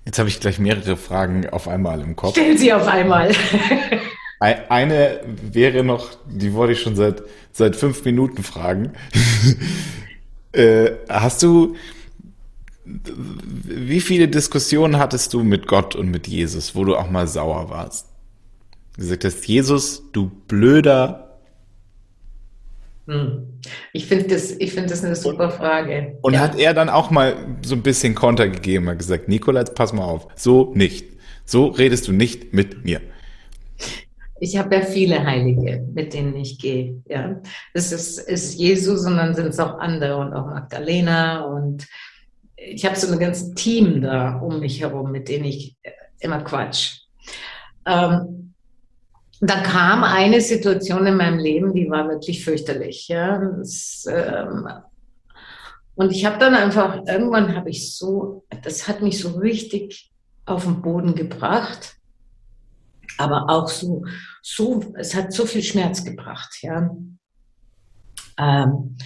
[SPEAKER 2] Jetzt habe ich gleich mehrere Fragen auf einmal im Kopf.
[SPEAKER 1] Stellen Sie auf einmal.
[SPEAKER 2] Eine wäre noch, die wollte ich schon seit, seit fünf Minuten fragen. äh, hast du, wie viele Diskussionen hattest du mit Gott und mit Jesus, wo du auch mal sauer warst? Du gesagt hast, Jesus, du blöder
[SPEAKER 1] hm. Ich finde das, ich finde das eine super Frage.
[SPEAKER 2] Und ja. hat er dann auch mal so ein bisschen Konter gegeben, hat gesagt, Nikola, pass mal auf, so nicht. So redest du nicht mit mir.
[SPEAKER 1] Ich habe ja viele Heilige, mit denen ich gehe. Ja, das ist, ist Jesus und dann sind es auch andere und auch Magdalena und ich habe so ein ganzes Team da um mich herum, mit denen ich immer quatsch. Ähm, da kam eine Situation in meinem Leben, die war wirklich fürchterlich. Ja. Das, ähm, und ich habe dann einfach, irgendwann habe ich so, das hat mich so richtig auf den Boden gebracht, aber auch so, so, es hat so viel Schmerz gebracht, ja. Ähm,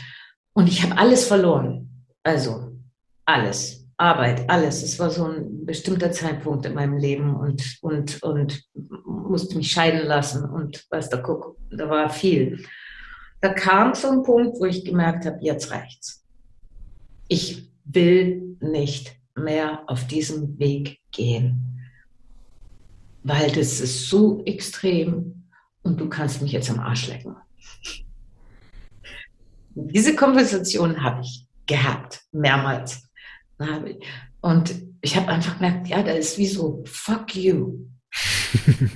[SPEAKER 1] und ich habe alles verloren, also alles. Arbeit, alles. Es war so ein bestimmter Zeitpunkt in meinem Leben und, und, und musste mich scheiden lassen und was da guck, da war viel. Da kam so ein Punkt, wo ich gemerkt habe, jetzt reicht's. Ich will nicht mehr auf diesem Weg gehen, weil das ist so extrem und du kannst mich jetzt am Arsch lecken. Diese Konversation habe ich gehabt, mehrmals. Und ich habe einfach gemerkt, ja, da ist wie so, fuck you.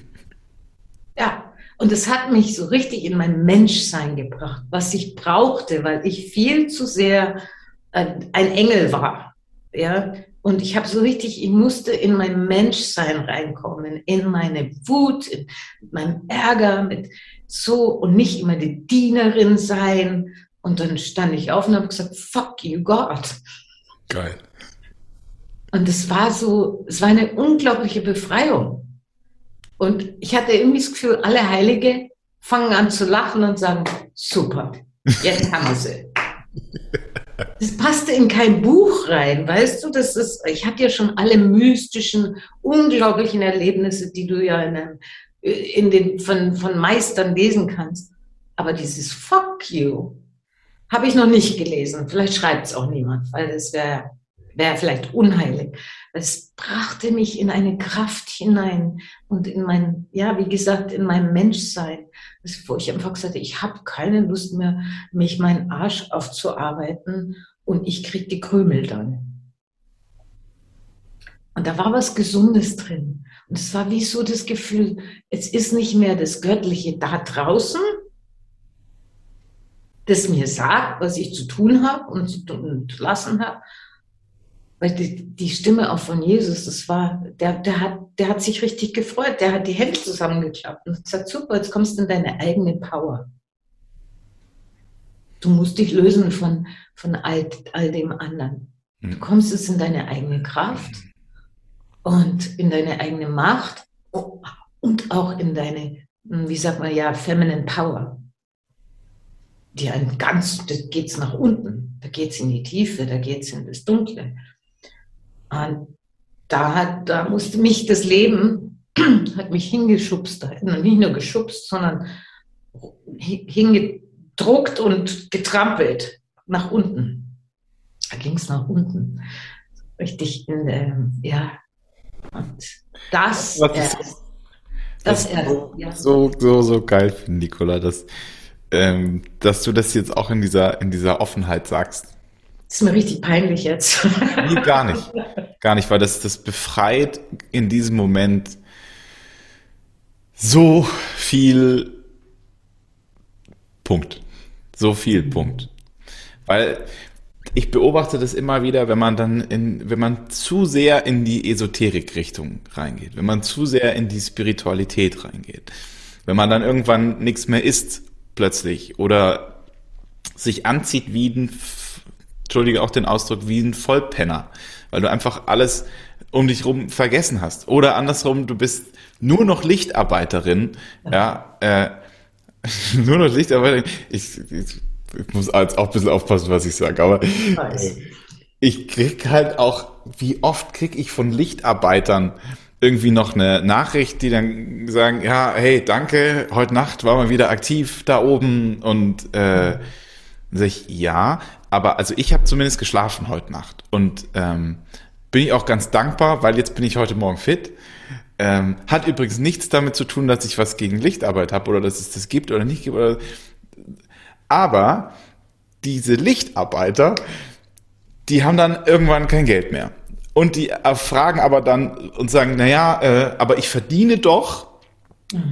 [SPEAKER 1] ja, und es hat mich so richtig in mein Menschsein gebracht, was ich brauchte, weil ich viel zu sehr äh, ein Engel war. Ja, und ich habe so richtig, ich musste in mein Menschsein reinkommen, in meine Wut, in meinen Ärger, mit so und nicht immer die Dienerin sein. Und dann stand ich auf und habe gesagt, fuck you, God.
[SPEAKER 2] Geil.
[SPEAKER 1] Und es war so, es war eine unglaubliche Befreiung. Und ich hatte irgendwie das Gefühl, alle Heilige fangen an zu lachen und sagen, super, jetzt haben wir sie. Das passte in kein Buch rein, weißt du? Das ist, ich hatte ja schon alle mystischen, unglaublichen Erlebnisse, die du ja in, einem, in den, von, von Meistern lesen kannst. Aber dieses Fuck you habe ich noch nicht gelesen. Vielleicht schreibt es auch niemand, weil es wäre wäre vielleicht unheilig. Es brachte mich in eine Kraft hinein und in mein, ja, wie gesagt, in mein Menschsein, wo ich einfach gesagt habe, ich habe keine Lust mehr, mich meinen Arsch aufzuarbeiten und ich krieg die Krümel dann. Und da war was Gesundes drin. Und es war wie so das Gefühl, es ist nicht mehr das Göttliche da draußen, das mir sagt, was ich zu tun habe und zu lassen habe, weil die, die Stimme auch von Jesus, das war, der, der, hat, der hat sich richtig gefreut, der hat die Hände zusammengeklappt und gesagt, super, jetzt kommst du in deine eigene Power. Du musst dich lösen von, von all, all dem anderen. Du hm. kommst jetzt in deine eigene Kraft und in deine eigene Macht und auch in deine, wie sagt man ja, feminine Power. Die ein ganz, da geht's nach unten, da geht's in die Tiefe, da geht's in das Dunkle. Und da, hat, da musste mich das Leben, hat mich hingeschubst, nicht nur geschubst, sondern hingedruckt und getrampelt nach unten. Da ging es nach unten. Richtig in der, ja. Und das,
[SPEAKER 2] Was erst, das, das erst, so, ja. so, so, so geil finde, Nicola, dass, ähm, dass du das jetzt auch in dieser, in dieser Offenheit sagst.
[SPEAKER 1] Das ist mir richtig peinlich jetzt.
[SPEAKER 2] Nee, gar nicht. Gar nicht, weil das, das befreit in diesem Moment so viel Punkt. So viel Punkt. Weil ich beobachte das immer wieder, wenn man dann in, wenn man zu sehr in die Esoterik-Richtung reingeht, wenn man zu sehr in die Spiritualität reingeht, wenn man dann irgendwann nichts mehr isst plötzlich oder sich anzieht wie ein entschuldige auch den Ausdruck, wie ein Vollpenner, weil du einfach alles um dich rum vergessen hast. Oder andersrum, du bist nur noch Lichtarbeiterin, ja, äh, nur noch Lichtarbeiterin. Ich, ich, ich muss jetzt auch ein bisschen aufpassen, was ich sage, aber äh, ich krieg halt auch, wie oft krieg ich von Lichtarbeitern irgendwie noch eine Nachricht, die dann sagen, ja, hey, danke, heute Nacht war mal wieder aktiv da oben und äh, sag ich, ja, aber also ich habe zumindest geschlafen heute Nacht und ähm, bin ich auch ganz dankbar, weil jetzt bin ich heute Morgen fit. Ähm, hat übrigens nichts damit zu tun, dass ich was gegen Lichtarbeit habe oder dass es das gibt oder nicht gibt. Oder aber diese Lichtarbeiter, die haben dann irgendwann kein Geld mehr. Und die fragen aber dann und sagen, naja, äh, aber ich verdiene doch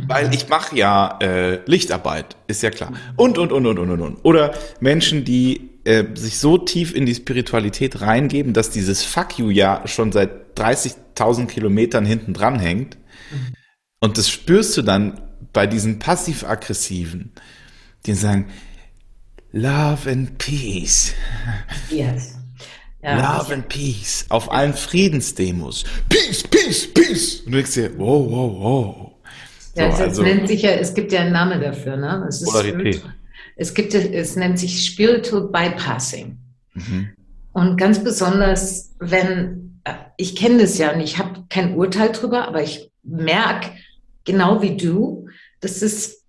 [SPEAKER 2] weil ich mache ja äh, Lichtarbeit, ist ja klar. Und, und, und, und, und, und, und. Oder Menschen, die äh, sich so tief in die Spiritualität reingeben, dass dieses Fuck you ja schon seit 30.000 Kilometern hinten dran hängt. Und das spürst du dann bei diesen passiv-aggressiven, die sagen, Love and Peace. Yes. Ja, Love and Peace. Auf allen Friedensdemos. Peace, Peace, Peace. Und du denkst dir, wow, wow, wow.
[SPEAKER 1] Ja, so, es, also, nennt sich ja, es gibt ja einen Namen dafür, ne? Es Polarität. Es gibt, es nennt sich Spiritual Bypassing. Mhm. Und ganz besonders, wenn, äh, ich kenne das ja und ich habe kein Urteil drüber, aber ich merke, genau wie du, dass es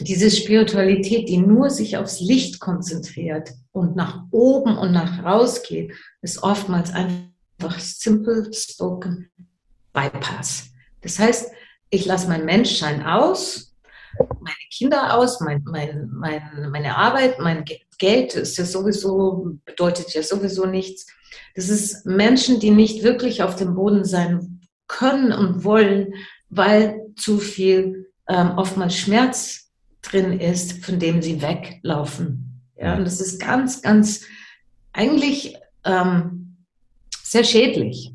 [SPEAKER 1] diese Spiritualität, die nur sich aufs Licht konzentriert und nach oben und nach raus geht, ist oftmals einfach simple spoken bypass. Das heißt, ich lasse mein Menschsein aus, meine Kinder aus, mein, mein, mein, meine Arbeit, mein Geld ist ja sowieso, bedeutet ja sowieso nichts. Das ist Menschen, die nicht wirklich auf dem Boden sein können und wollen, weil zu viel ähm, oftmals Schmerz drin ist, von dem sie weglaufen. Ja, und das ist ganz, ganz eigentlich ähm, sehr schädlich.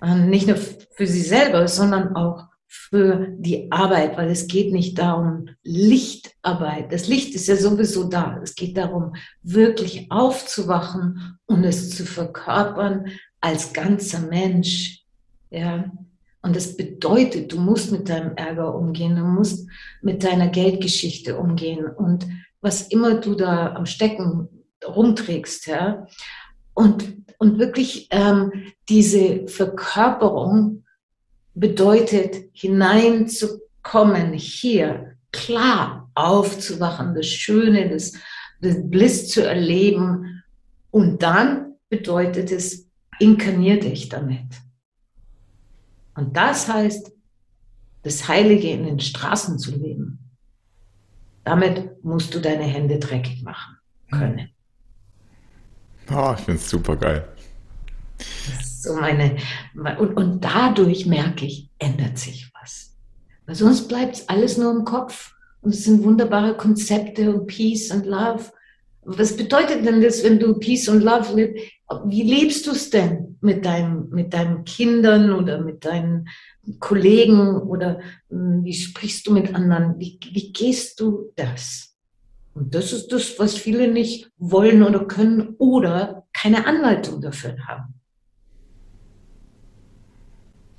[SPEAKER 1] Und nicht nur für sie selber, sondern auch für die Arbeit, weil es geht nicht darum, Lichtarbeit. Das Licht ist ja sowieso da. Es geht darum, wirklich aufzuwachen und es zu verkörpern als ganzer Mensch. Ja. Und das bedeutet, du musst mit deinem Ärger umgehen, du musst mit deiner Geldgeschichte umgehen und was immer du da am Stecken rumträgst, ja. Und, und wirklich ähm, diese Verkörperung bedeutet, hineinzukommen, hier klar aufzuwachen, das Schöne, das, das Bliss zu erleben. Und dann bedeutet es, inkarnier dich damit. Und das heißt, das Heilige in den Straßen zu leben. Damit musst du deine Hände dreckig machen können.
[SPEAKER 2] Oh, ich finde es super geil.
[SPEAKER 1] Das so meine, und, und dadurch merke ich, ändert sich was. Weil sonst bleibt es alles nur im Kopf. Und es sind wunderbare Konzepte und Peace und Love. Was bedeutet denn das, wenn du Peace und Love wie lebst du es denn mit, deinem, mit deinen Kindern oder mit deinen Kollegen oder hm, wie sprichst du mit anderen? Wie, wie gehst du das? Und das ist das, was viele nicht wollen oder können oder keine Anleitung dafür haben.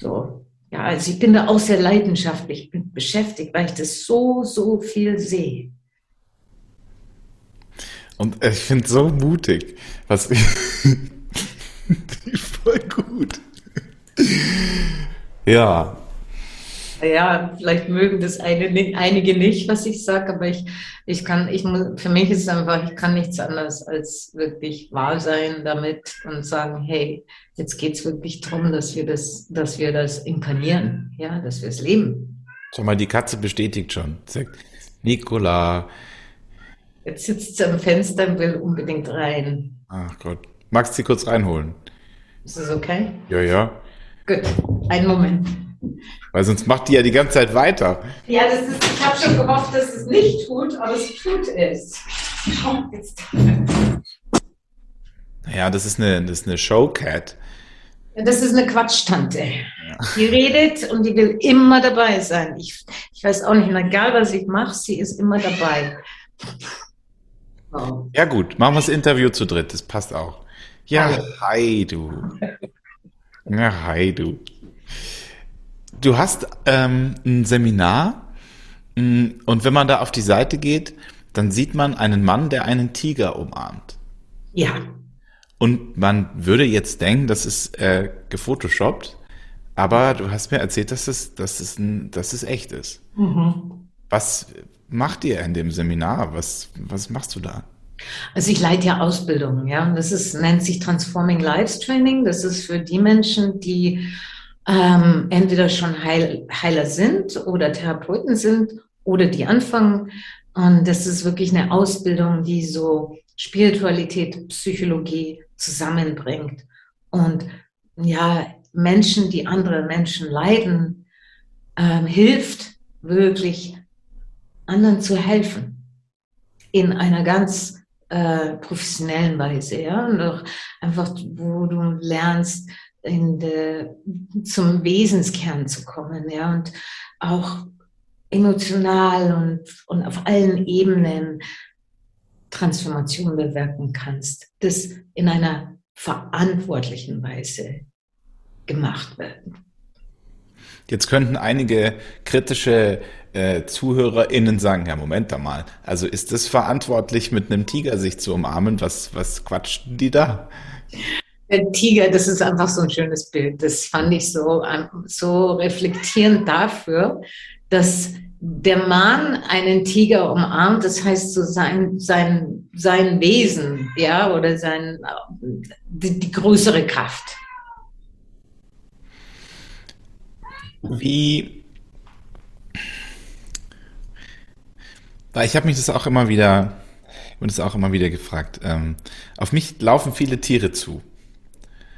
[SPEAKER 1] So, ja, also ich bin da auch sehr leidenschaftlich beschäftigt, weil ich das so, so viel sehe.
[SPEAKER 2] Und ich finde so mutig, was voll gut. Ja.
[SPEAKER 1] Ja, vielleicht mögen das eine, einige nicht, was ich sage, aber ich, ich kann, ich muss, für mich ist es einfach, ich kann nichts anderes als wirklich wahr sein damit und sagen, hey, jetzt geht es wirklich darum, dass wir das, dass wir das inkarnieren, ja, dass wir es leben.
[SPEAKER 2] Schau mal, die Katze bestätigt schon. Sagt, Nikola.
[SPEAKER 1] Jetzt sitzt sie am Fenster und will unbedingt rein.
[SPEAKER 2] Ach Gott. Magst du sie kurz reinholen?
[SPEAKER 1] Ist das okay?
[SPEAKER 2] Ja, ja.
[SPEAKER 1] Gut, einen Moment.
[SPEAKER 2] Weil sonst macht die ja die ganze Zeit weiter.
[SPEAKER 1] Ja, das ist, ich habe schon gehofft, dass es nicht tut, aber es tut es. Schau jetzt.
[SPEAKER 2] Ja, das ist eine, das ist eine Showcat.
[SPEAKER 1] Das ist eine Quatschtante. Ja. Die redet und die will immer dabei sein. Ich, ich weiß auch nicht, egal was ich mache, sie ist immer dabei.
[SPEAKER 2] Oh. Ja gut, machen wir das Interview zu dritt, das passt auch. Ja, hi du. Ja, hi du. Du hast ähm, ein Seminar mm, und wenn man da auf die Seite geht, dann sieht man einen Mann, der einen Tiger umarmt.
[SPEAKER 1] Ja.
[SPEAKER 2] Und man würde jetzt denken, das ist äh, gefotoshoppt, aber du hast mir erzählt, dass es, dass es, ein, dass es echt ist. Mhm. Was macht ihr in dem Seminar? Was, was machst du da?
[SPEAKER 1] Also ich leite ja Ausbildungen, ja. Das ist, nennt sich Transforming Lives Training. Das ist für die Menschen, die ähm, entweder schon Heil, Heiler sind oder Therapeuten sind oder die anfangen. Und das ist wirklich eine Ausbildung, die so Spiritualität, Psychologie zusammenbringt. Und ja, Menschen, die andere Menschen leiden, ähm, hilft wirklich anderen zu helfen in einer ganz äh, professionellen Weise, ja, und auch einfach, wo du lernst, in der, zum Wesenskern zu kommen, ja, und auch emotional und, und auf allen Ebenen Transformation bewirken kannst, das in einer verantwortlichen Weise gemacht wird.
[SPEAKER 2] Jetzt könnten einige kritische äh, ZuhörerInnen sagen, ja, Moment da mal, also ist es verantwortlich, mit einem Tiger sich zu umarmen? Was, was quatschen die da?
[SPEAKER 1] Der Tiger, das ist einfach so ein schönes Bild. Das fand ich so, ähm, so reflektierend dafür, dass der Mann einen Tiger umarmt, das heißt so sein, sein, sein Wesen, ja, oder sein, die, die größere Kraft.
[SPEAKER 2] Wie Weil ich habe mich das auch immer wieder, und das auch immer wieder gefragt. Ähm, auf mich laufen viele Tiere zu.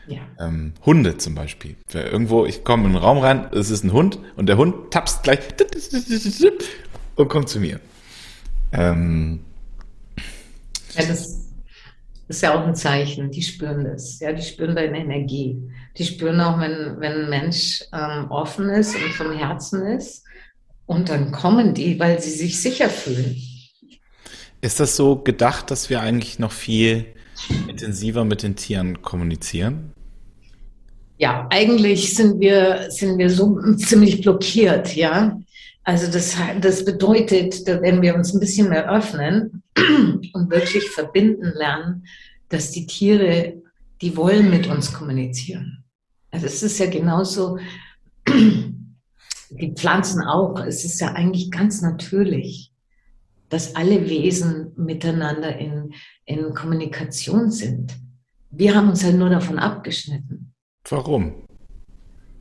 [SPEAKER 2] Ja. Ähm, Hunde zum Beispiel. Irgendwo, ich komme in einen Raum rein, es ist ein Hund und der Hund tapst gleich und kommt zu mir. Ähm,
[SPEAKER 1] ja, das ist ja auch ein Zeichen. Die spüren das. Ja, die spüren deine Energie. Die spüren auch, wenn, wenn ein Mensch ähm, offen ist und vom Herzen ist und dann kommen die, weil sie sich sicher fühlen.
[SPEAKER 2] Ist das so gedacht, dass wir eigentlich noch viel intensiver mit den Tieren kommunizieren?
[SPEAKER 1] Ja, eigentlich sind wir, sind wir so ziemlich blockiert, ja. Also das, das bedeutet, wenn wir uns ein bisschen mehr öffnen und wirklich verbinden lernen, dass die Tiere, die wollen mit uns kommunizieren. Also es ist ja genauso, die Pflanzen auch. Es ist ja eigentlich ganz natürlich, dass alle Wesen miteinander in, in Kommunikation sind. Wir haben uns ja nur davon abgeschnitten.
[SPEAKER 2] Warum?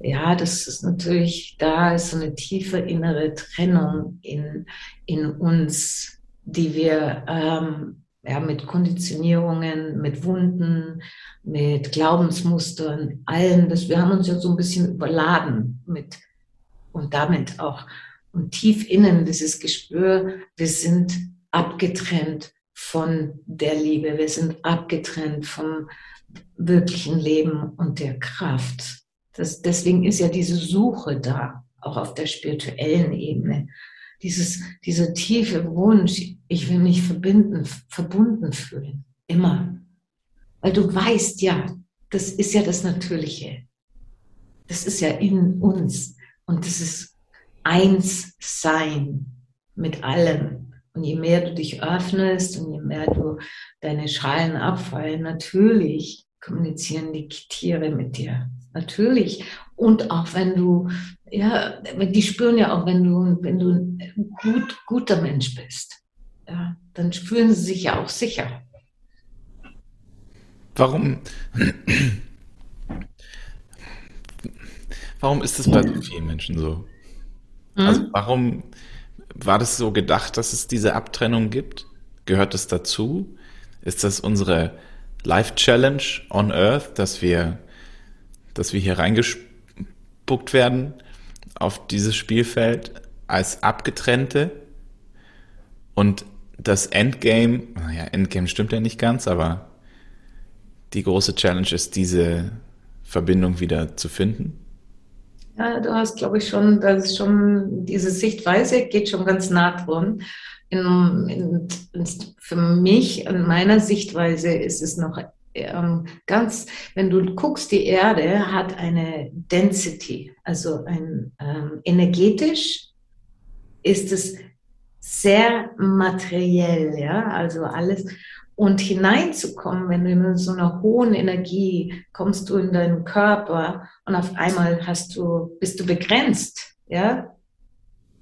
[SPEAKER 1] Ja, das ist natürlich, da ist so eine tiefe innere Trennung in, in uns, die wir ähm, ja, mit Konditionierungen, mit Wunden, mit Glaubensmustern, allem, das, wir haben uns ja so ein bisschen überladen mit und damit auch und tief innen dieses Gespür, wir sind abgetrennt von der Liebe, wir sind abgetrennt vom, wirklichen Leben und der Kraft. Das, deswegen ist ja diese Suche da, auch auf der spirituellen Ebene. Dieses, dieser tiefe Wunsch, ich will mich verbinden, verbunden fühlen. Immer. Weil du weißt ja, das ist ja das Natürliche. Das ist ja in uns. Und das ist eins sein mit allem. Und je mehr du dich öffnest und je mehr du deine Schalen abfallen, natürlich kommunizieren die Tiere mit dir. Natürlich. Und auch wenn du, ja, die spüren ja auch, wenn du, wenn du ein gut, guter Mensch bist, ja, dann fühlen sie sich ja auch sicher.
[SPEAKER 2] Warum, warum ist das bei so vielen Menschen so? Also hm? warum war das so gedacht, dass es diese Abtrennung gibt? Gehört es dazu? Ist das unsere Life Challenge on Earth, dass wir, dass wir hier reingespuckt werden auf dieses Spielfeld als Abgetrennte und das Endgame, naja, Endgame stimmt ja nicht ganz, aber die große Challenge ist, diese Verbindung wieder zu finden?
[SPEAKER 1] Ja, du hast, glaube ich, schon, das ist schon, diese Sichtweise geht schon ganz nah dran. In, in, für mich, in meiner Sichtweise ist es noch ähm, ganz, wenn du guckst, die Erde hat eine Density, also ein ähm, energetisch ist es sehr materiell, ja, also alles und hineinzukommen, wenn du in so einer hohen Energie kommst du in deinen Körper und auf einmal hast du, bist du begrenzt, ja.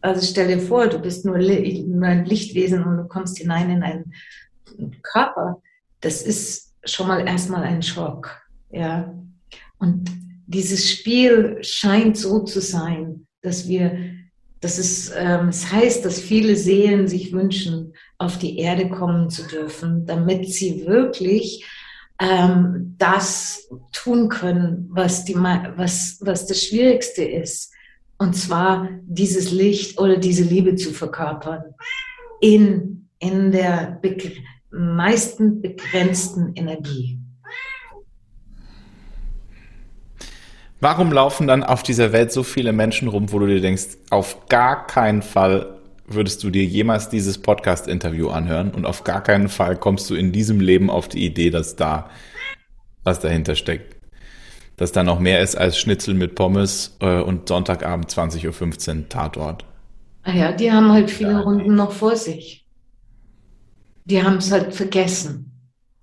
[SPEAKER 1] Also stell dir vor, du bist nur, nur ein Lichtwesen und du kommst hinein in einen Körper. Das ist schon mal erstmal ein Schock, ja. Und dieses Spiel scheint so zu sein, dass wir das ist, ähm, es heißt, dass viele Seelen sich wünschen, auf die Erde kommen zu dürfen, damit sie wirklich ähm, das tun können, was, die, was, was das Schwierigste ist. Und zwar dieses Licht oder diese Liebe zu verkörpern in, in der begr meisten begrenzten Energie.
[SPEAKER 2] Warum laufen dann auf dieser Welt so viele Menschen rum, wo du dir denkst, auf gar keinen Fall würdest du dir jemals dieses Podcast-Interview anhören und auf gar keinen Fall kommst du in diesem Leben auf die Idee, dass da was dahinter steckt. Dass da noch mehr ist als Schnitzel mit Pommes äh, und Sonntagabend 20.15 Uhr Tatort.
[SPEAKER 1] Ah ja, die haben halt viele ja, Runden noch vor sich. Die haben es halt vergessen.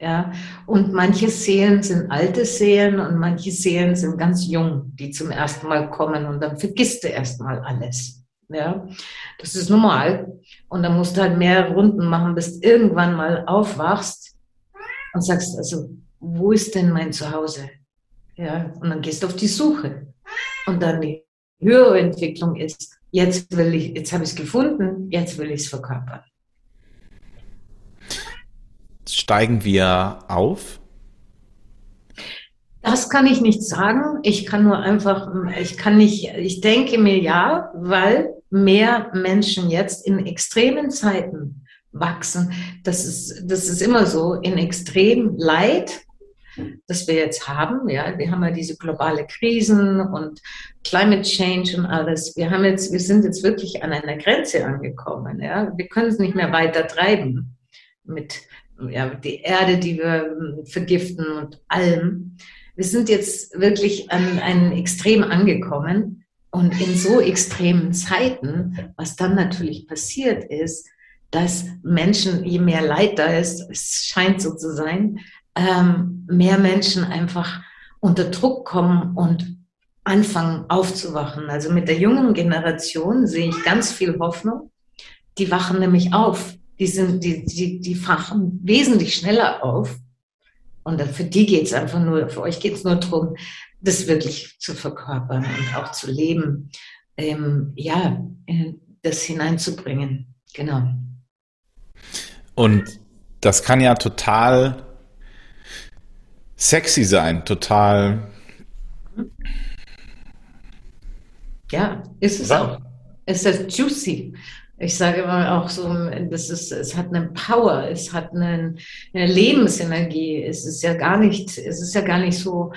[SPEAKER 1] Ja, und manche Seelen sind alte Seelen und manche Seelen sind ganz jung, die zum ersten Mal kommen und dann vergisst du erstmal alles. Ja, das ist normal. Und dann musst du halt mehrere Runden machen, bis du irgendwann mal aufwachst und sagst, also, wo ist denn mein Zuhause? Ja, und dann gehst du auf die Suche. Und dann die höhere Entwicklung ist, jetzt will ich, jetzt habe ich es gefunden, jetzt will ich es verkörpern
[SPEAKER 2] steigen wir auf?
[SPEAKER 1] Das kann ich nicht sagen. Ich kann nur einfach, ich kann nicht, ich denke mir ja, weil mehr Menschen jetzt in extremen Zeiten wachsen. Das ist, das ist immer so, in extrem Leid, das wir jetzt haben. Ja, wir haben ja diese globale Krisen und Climate Change und alles. Wir haben jetzt, wir sind jetzt wirklich an einer Grenze angekommen. Ja, wir können es nicht mehr weiter treiben mit ja, die Erde, die wir ähm, vergiften und allem. Wir sind jetzt wirklich an einem Extrem angekommen. Und in so extremen Zeiten, was dann natürlich passiert ist, dass Menschen, je mehr Leid da ist, es scheint so zu sein, ähm, mehr Menschen einfach unter Druck kommen und anfangen aufzuwachen. Also mit der jungen Generation sehe ich ganz viel Hoffnung. Die wachen nämlich auf die, sind, die, die, die fachen wesentlich schneller auf. Und für die geht es einfach nur, für euch geht es nur darum, das wirklich zu verkörpern und auch zu leben, ähm, ja, das hineinzubringen. Genau.
[SPEAKER 2] Und das kann ja total sexy sein, total.
[SPEAKER 1] Ja, ist es auch. Es ist juicy. Ich sage immer auch so, das ist, es hat eine Power, es hat eine, eine Lebensenergie. Es ist ja gar nicht, es ist ja gar nicht so,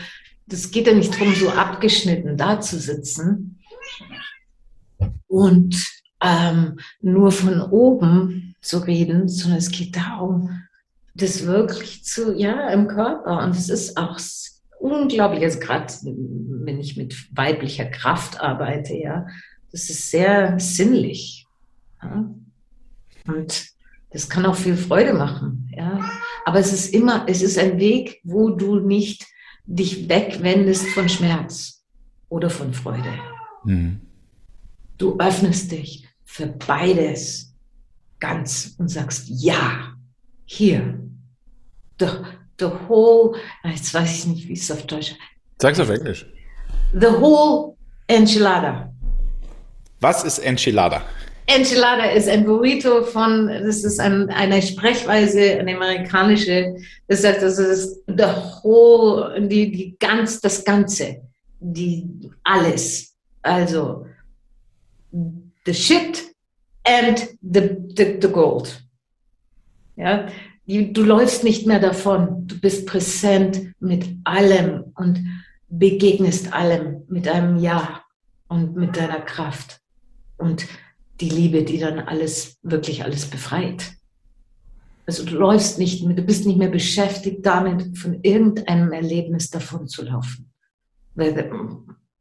[SPEAKER 1] das geht ja nicht darum, so abgeschnitten da zu sitzen und ähm, nur von oben zu reden, sondern es geht darum, das wirklich zu, ja, im Körper. Und es ist auch unglaublich, also gerade wenn ich mit weiblicher Kraft arbeite, ja, das ist sehr sinnlich. Ja? Und das kann auch viel Freude machen. Ja? Aber es ist immer, es ist ein Weg, wo du nicht dich wegwendest von Schmerz oder von Freude. Mhm. Du öffnest dich für beides ganz und sagst, ja, hier. The, the whole, jetzt weiß ich nicht, wie es auf Deutsch
[SPEAKER 2] Sag's auf Englisch.
[SPEAKER 1] The whole enchilada.
[SPEAKER 2] Was ist Enchilada?
[SPEAKER 1] Enchilada ist ein Burrito von, das ist ein, eine Sprechweise, eine amerikanische, das sagt, das ist the whole, die, die ganz, das Ganze, die, alles. Also, the shit and the, the, the gold. Ja, du läufst nicht mehr davon, du bist präsent mit allem und begegnest allem mit einem Ja und mit deiner Kraft. Und die Liebe, die dann alles, wirklich alles befreit. Also du läufst nicht mehr, du bist nicht mehr beschäftigt damit, von irgendeinem Erlebnis davon zu laufen.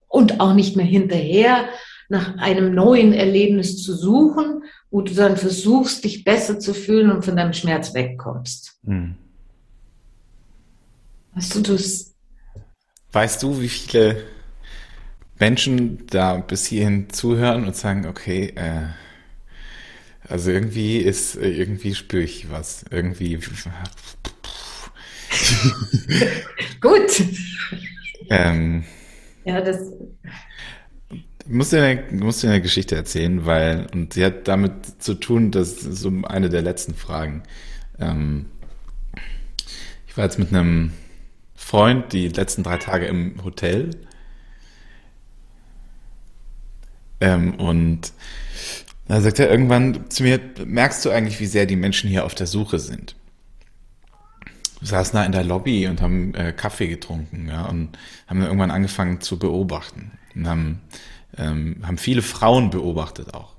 [SPEAKER 1] Und auch nicht mehr hinterher nach einem neuen Erlebnis zu suchen, wo du dann versuchst, dich besser zu fühlen und von deinem Schmerz wegkommst. Hm. Weißt du das?
[SPEAKER 2] Weißt du, wie viele Menschen da bis hierhin zuhören und sagen, okay, äh, also irgendwie ist, irgendwie spüre ich was. Irgendwie.
[SPEAKER 1] Gut.
[SPEAKER 2] ähm,
[SPEAKER 1] ja, das.
[SPEAKER 2] Ich muss dir, eine, muss dir eine Geschichte erzählen, weil, und sie hat damit zu tun, das ist so eine der letzten Fragen. Ähm, ich war jetzt mit einem Freund die letzten drei Tage im Hotel Ähm, und da sagt er irgendwann zu mir, merkst du eigentlich, wie sehr die Menschen hier auf der Suche sind? Wir saßen da in der Lobby und haben äh, Kaffee getrunken, ja, und haben dann irgendwann angefangen zu beobachten. Und haben, ähm, haben viele Frauen beobachtet auch.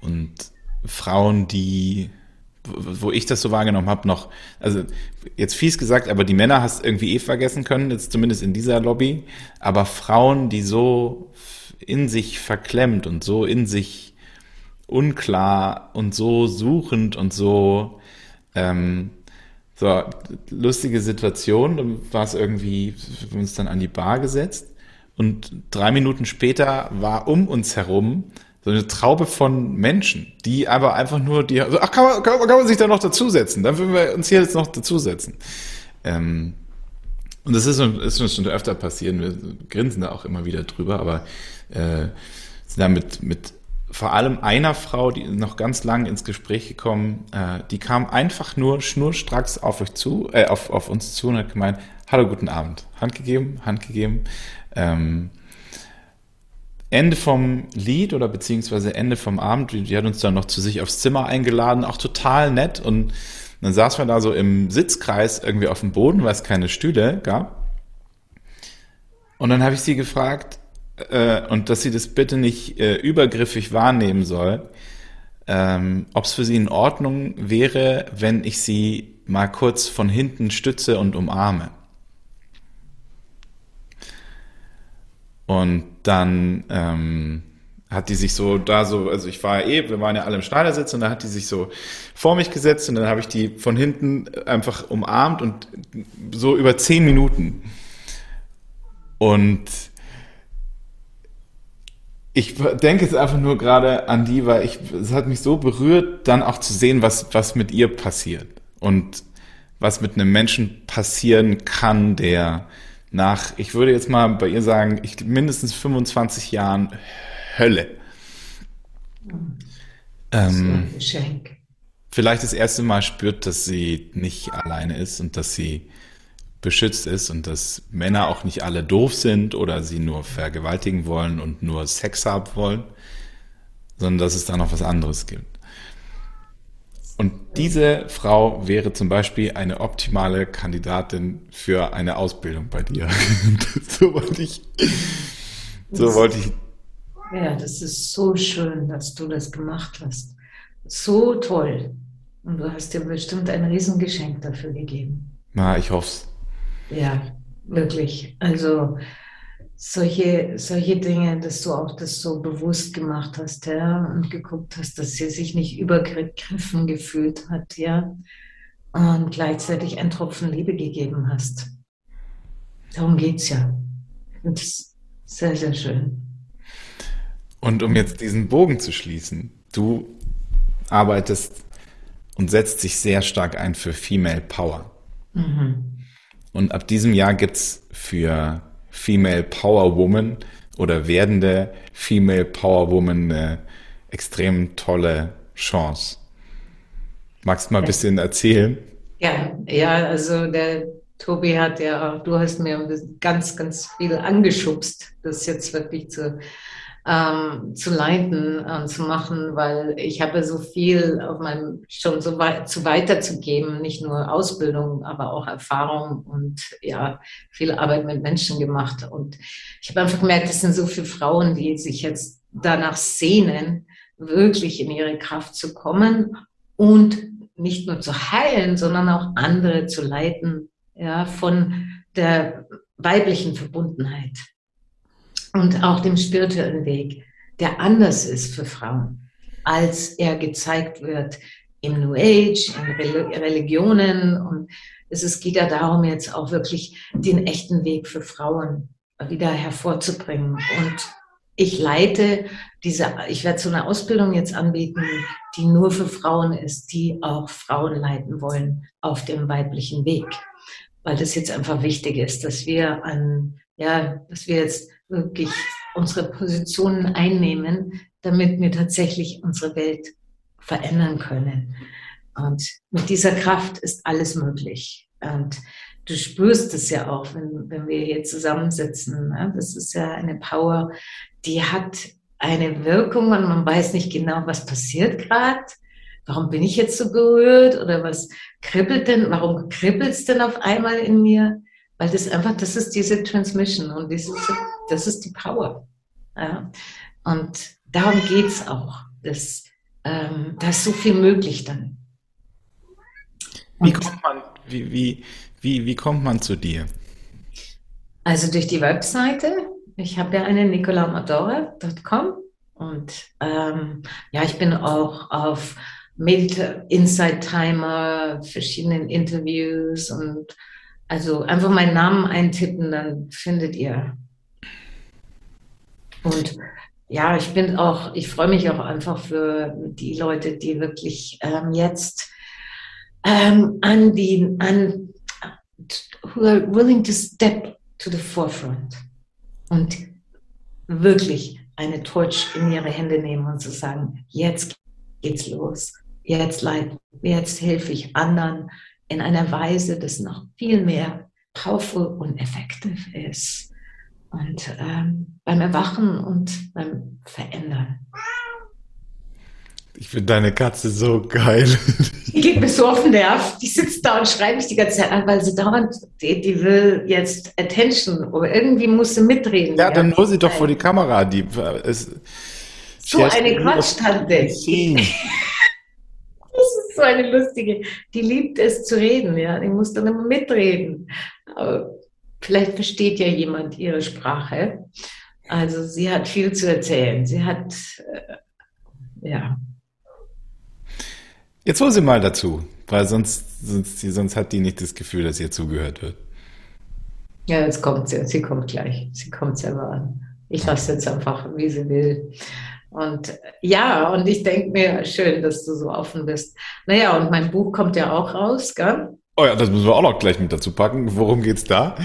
[SPEAKER 2] Und Frauen, die, wo ich das so wahrgenommen habe, noch, also jetzt fies gesagt, aber die Männer hast irgendwie eh vergessen können, jetzt zumindest in dieser Lobby, aber Frauen, die so in sich verklemmt und so in sich unklar und so suchend und so ähm, so lustige Situation. Dann war es irgendwie, wir haben uns dann an die Bar gesetzt und drei Minuten später war um uns herum so eine Traube von Menschen, die aber einfach nur die, ach, kann man, kann, kann man sich da noch dazusetzen? Dann würden wir uns hier jetzt noch dazusetzen. Ähm, und das ist, ist uns schon öfter passiert. Wir grinsen da auch immer wieder drüber, aber äh, sind da mit, mit vor allem einer Frau, die noch ganz lang ins Gespräch gekommen, äh, die kam einfach nur schnurstracks auf euch zu, äh, auf, auf uns zu und hat gemeint, hallo, guten Abend. Hand gegeben, Hand gegeben. Ähm, Ende vom Lied oder beziehungsweise Ende vom Abend, die, die hat uns dann noch zu sich aufs Zimmer eingeladen, auch total nett und dann saßen wir da so im Sitzkreis irgendwie auf dem Boden, weil es keine Stühle gab. Und dann habe ich sie gefragt, äh, und dass sie das bitte nicht äh, übergriffig wahrnehmen soll, ähm, ob es für sie in Ordnung wäre, wenn ich sie mal kurz von hinten stütze und umarme. Und dann ähm, hat die sich so da so, also ich war eh, wir waren ja alle im Schneidersitz und da hat die sich so vor mich gesetzt und dann habe ich die von hinten einfach umarmt und so über zehn Minuten. Und ich denke jetzt einfach nur gerade an die, weil ich, es hat mich so berührt, dann auch zu sehen, was, was mit ihr passiert und was mit einem Menschen passieren kann, der nach, ich würde jetzt mal bei ihr sagen, ich, mindestens 25 Jahren Hölle. Ähm, Geschenk. Vielleicht das erste Mal spürt, dass sie nicht alleine ist und dass sie beschützt ist und dass Männer auch nicht alle doof sind oder sie nur vergewaltigen wollen und nur Sex haben wollen, sondern dass es da noch was anderes gibt. Und diese Frau wäre zum Beispiel eine optimale Kandidatin für eine Ausbildung bei dir. so wollte ich, so wollte ich.
[SPEAKER 1] Ja, das ist so schön, dass du das gemacht hast. So toll. Und du hast dir bestimmt ein Riesengeschenk dafür gegeben.
[SPEAKER 2] Na, ich hoff's.
[SPEAKER 1] Ja, wirklich. Also solche, solche Dinge, dass du auch das so bewusst gemacht hast, ja, und geguckt hast, dass sie sich nicht übergriffen gefühlt hat, ja, und gleichzeitig einen Tropfen Liebe gegeben hast. Darum geht's ja. Und das ist sehr, sehr schön.
[SPEAKER 2] Und um jetzt diesen Bogen zu schließen, du arbeitest und setzt dich sehr stark ein für Female Power. Mhm. Und ab diesem Jahr gibt's für Female Power Woman oder werdende Female Power Woman eine extrem tolle Chance. Magst du mal ein bisschen erzählen?
[SPEAKER 1] Ja, ja, also der Tobi hat ja, du hast mir ganz, ganz viel angeschubst, das jetzt wirklich zu ähm, zu leiten und zu machen, weil ich habe so viel auf meinem schon so weit zu weiterzugeben, nicht nur Ausbildung, aber auch Erfahrung und ja viel Arbeit mit Menschen gemacht. Und ich habe einfach gemerkt, es sind so viele Frauen, die sich jetzt danach sehnen, wirklich in ihre Kraft zu kommen und nicht nur zu heilen, sondern auch andere zu leiten, ja, von der weiblichen Verbundenheit und auch dem spirituellen Weg, der anders ist für Frauen, als er gezeigt wird im New Age, in Religionen. Und es geht ja darum, jetzt auch wirklich den echten Weg für Frauen wieder hervorzubringen. Und ich leite diese, ich werde so eine Ausbildung jetzt anbieten, die nur für Frauen ist, die auch Frauen leiten wollen auf dem weiblichen Weg. Weil das jetzt einfach wichtig ist, dass wir an, ja, dass wir jetzt wirklich unsere Positionen einnehmen, damit wir tatsächlich unsere Welt verändern können. Und mit dieser Kraft ist alles möglich. Und du spürst es ja auch, wenn, wenn wir hier zusammensitzen. Ne? Das ist ja eine Power, die hat eine Wirkung und man weiß nicht genau, was passiert gerade. Warum bin ich jetzt so berührt oder was kribbelt denn, warum kribbelt es denn auf einmal in mir? Weil das einfach, das ist diese Transmission und dieses, das ist die Power. Ja? Und darum geht es auch. Das, ähm, da ist so viel möglich dann.
[SPEAKER 2] wie kommt man, wie, wie, wie, wie kommt man zu dir?
[SPEAKER 1] Also durch die Webseite. Ich habe ja eine nicolamadora.com und ähm, ja, ich bin auch auf Medita Inside Timer, verschiedenen Interviews und also einfach meinen Namen eintippen, dann findet ihr. Und ja, ich bin auch, ich freue mich auch einfach für die Leute, die wirklich ähm, jetzt ähm, an die, an, who are willing to step to the forefront und wirklich eine Torch in ihre Hände nehmen und zu sagen, jetzt geht's los, jetzt leid, jetzt helfe ich anderen, in einer Weise, das noch viel mehr powerful und effektiv ist. Und ähm, beim Erwachen und beim Verändern.
[SPEAKER 2] Ich finde deine Katze so geil.
[SPEAKER 1] Die geht mir so auf den Nerv. Die sitzt da und schreit mich die ganze Zeit an, weil sie dauernd, die, die will jetzt Attention oder irgendwie muss sie mitreden.
[SPEAKER 2] Ja, dann hol sie doch vor die Kamera. Die, ist,
[SPEAKER 1] so eine Quatschtante. so eine lustige. Die liebt es zu reden, ja. Die muss dann immer mitreden. Aber vielleicht versteht ja jemand ihre Sprache. Also sie hat viel zu erzählen. Sie hat, äh, ja.
[SPEAKER 2] Jetzt hol sie mal dazu, weil sonst, sonst, sonst hat die nicht das Gefühl, dass ihr zugehört wird.
[SPEAKER 1] Ja, jetzt kommt sie. Sie kommt gleich. Sie kommt selber an. Ich lasse jetzt einfach, wie sie will. Und ja, und ich denke mir, schön, dass du so offen bist. Naja, und mein Buch kommt ja auch raus, gell?
[SPEAKER 2] Oh ja, das müssen wir auch noch gleich mit dazu packen. Worum geht's da?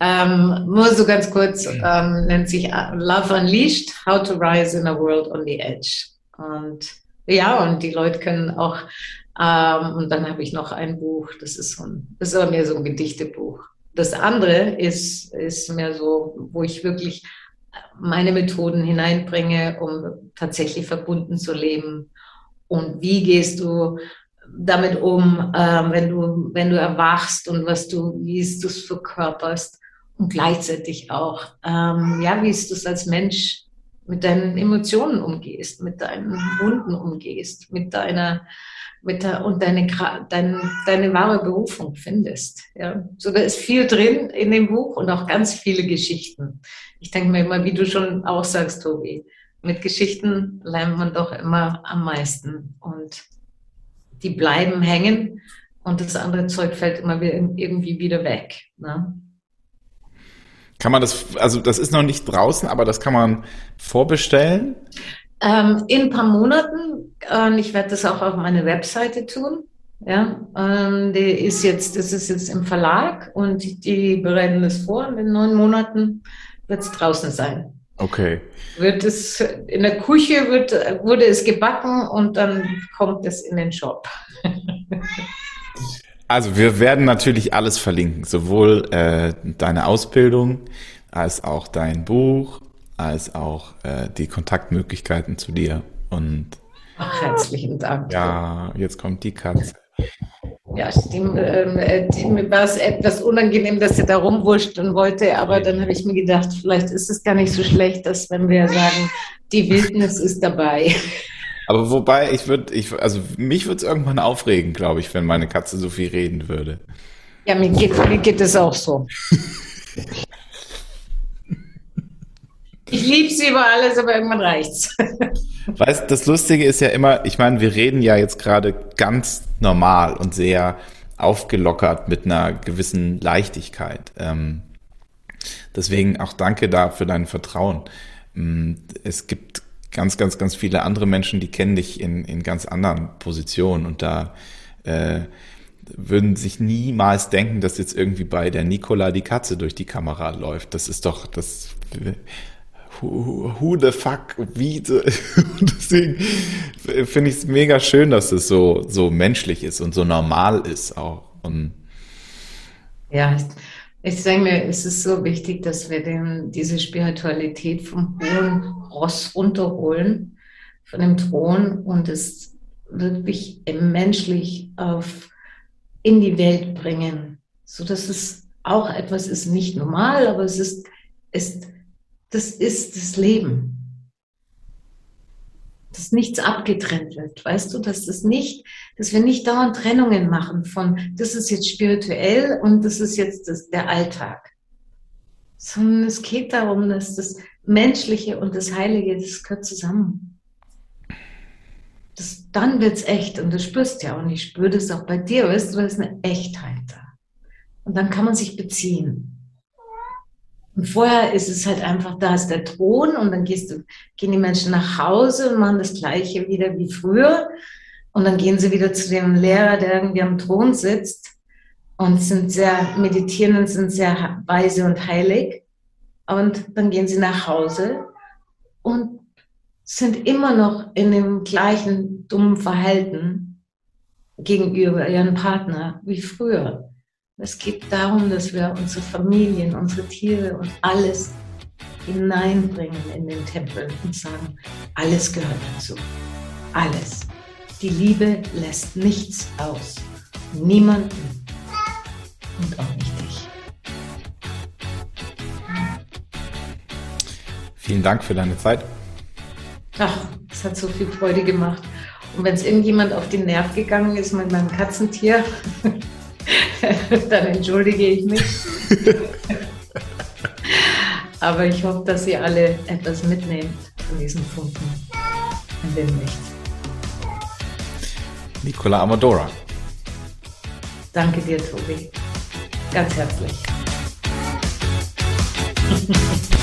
[SPEAKER 1] Ähm, nur so ganz kurz, ähm, nennt sich Love Unleashed, How to Rise in a World on the Edge. Und ja, und die Leute können auch, ähm, und dann habe ich noch ein Buch, das ist so ein, das ist aber mehr so ein Gedichtebuch. Das andere ist, ist mehr so, wo ich wirklich meine Methoden hineinbringe, um tatsächlich verbunden zu leben. Und wie gehst du damit um, äh, wenn du, wenn du erwachst und was du, wie du es verkörperst und gleichzeitig auch, ähm, ja, wie du es als Mensch mit deinen Emotionen umgehst, mit deinen Wunden umgehst, mit deiner, mit der, und deine, dein, deine wahre Berufung findest. Ja. So, da ist viel drin in dem Buch und auch ganz viele Geschichten. Ich denke mir immer, wie du schon auch sagst, Tobi, mit Geschichten lernt man doch immer am meisten und die bleiben hängen und das andere Zeug fällt immer wieder, irgendwie wieder weg. Ne?
[SPEAKER 2] Kann man das, also das ist noch nicht draußen, aber das kann man vorbestellen?
[SPEAKER 1] Ähm, in ein paar Monaten. Äh, ich werde das auch auf meine Webseite tun. Ja, ähm, die ist jetzt, das ist jetzt im Verlag und die bereiten das vor. In neun Monaten wird es draußen sein.
[SPEAKER 2] Okay.
[SPEAKER 1] Wird es in der Küche wird, wurde es gebacken und dann kommt es in den Shop.
[SPEAKER 2] Also wir werden natürlich alles verlinken, sowohl äh, deine Ausbildung als auch dein Buch, als auch äh, die Kontaktmöglichkeiten zu dir. Und
[SPEAKER 1] Ach, herzlichen Dank.
[SPEAKER 2] Ja, jetzt kommt die Katze.
[SPEAKER 1] Ja, stimmt. Ähm, äh, mir war es etwas unangenehm, dass sie da rumwurschteln wollte, aber dann habe ich mir gedacht, vielleicht ist es gar nicht so schlecht, dass wenn wir sagen, die Wildnis ist dabei.
[SPEAKER 2] Aber wobei, ich würde, ich, also mich würde es irgendwann aufregen, glaube ich, wenn meine Katze so viel reden würde.
[SPEAKER 1] Ja, mir geht, mir geht es auch so. ich liebe sie über alles, aber irgendwann reicht's.
[SPEAKER 2] Weißt, das Lustige ist ja immer, ich meine, wir reden ja jetzt gerade ganz normal und sehr aufgelockert mit einer gewissen Leichtigkeit. Ähm, deswegen auch danke da für dein Vertrauen. Mm, es gibt ganz, ganz, ganz viele andere Menschen, die kennen dich in, in ganz anderen Positionen und da äh, würden sich niemals denken, dass jetzt irgendwie bei der Nicola die Katze durch die Kamera läuft. Das ist doch, das who, who the fuck, wie, deswegen finde ich es mega schön, dass es so, so menschlich ist und so normal ist auch. Und
[SPEAKER 1] ja, ich denke mir, es ist so wichtig, dass wir den, diese Spiritualität vom hohen Ross runterholen, von dem Thron und es wirklich menschlich auf, in die Welt bringen, so dass es auch etwas ist, nicht normal, aber es ist, ist das ist das Leben dass nichts abgetrennt wird, weißt du, dass das nicht, dass wir nicht dauernd Trennungen machen von, das ist jetzt spirituell und das ist jetzt das, der Alltag. Sondern es geht darum, dass das Menschliche und das Heilige, das gehört zusammen. Das, dann wird's echt und du spürst ja und ich spüre das auch bei dir, weißt du, da ist eine Echtheit da. Und dann kann man sich beziehen. Und vorher ist es halt einfach, da ist der Thron und dann gehst du, gehen die Menschen nach Hause und machen das Gleiche wieder wie früher. Und dann gehen sie wieder zu dem Lehrer, der irgendwie am Thron sitzt und sind sehr meditieren und sind sehr weise und heilig. Und dann gehen sie nach Hause und sind immer noch in dem gleichen dummen Verhalten gegenüber ihrem Partner wie früher. Es geht darum, dass wir unsere Familien, unsere Tiere und alles hineinbringen in den Tempel und sagen, alles gehört dazu. Alles. Die Liebe lässt nichts aus. Niemanden. Und auch nicht dich.
[SPEAKER 2] Vielen Dank für deine Zeit.
[SPEAKER 1] Ach, es hat so viel Freude gemacht. Und wenn es irgendjemand auf den Nerv gegangen ist mit meinem Katzentier, dann entschuldige ich mich. Aber ich hoffe, dass ihr alle etwas mitnehmt von diesem Funken in dem Licht.
[SPEAKER 2] Nicola Amadora.
[SPEAKER 1] Danke dir, Tobi. Ganz herzlich.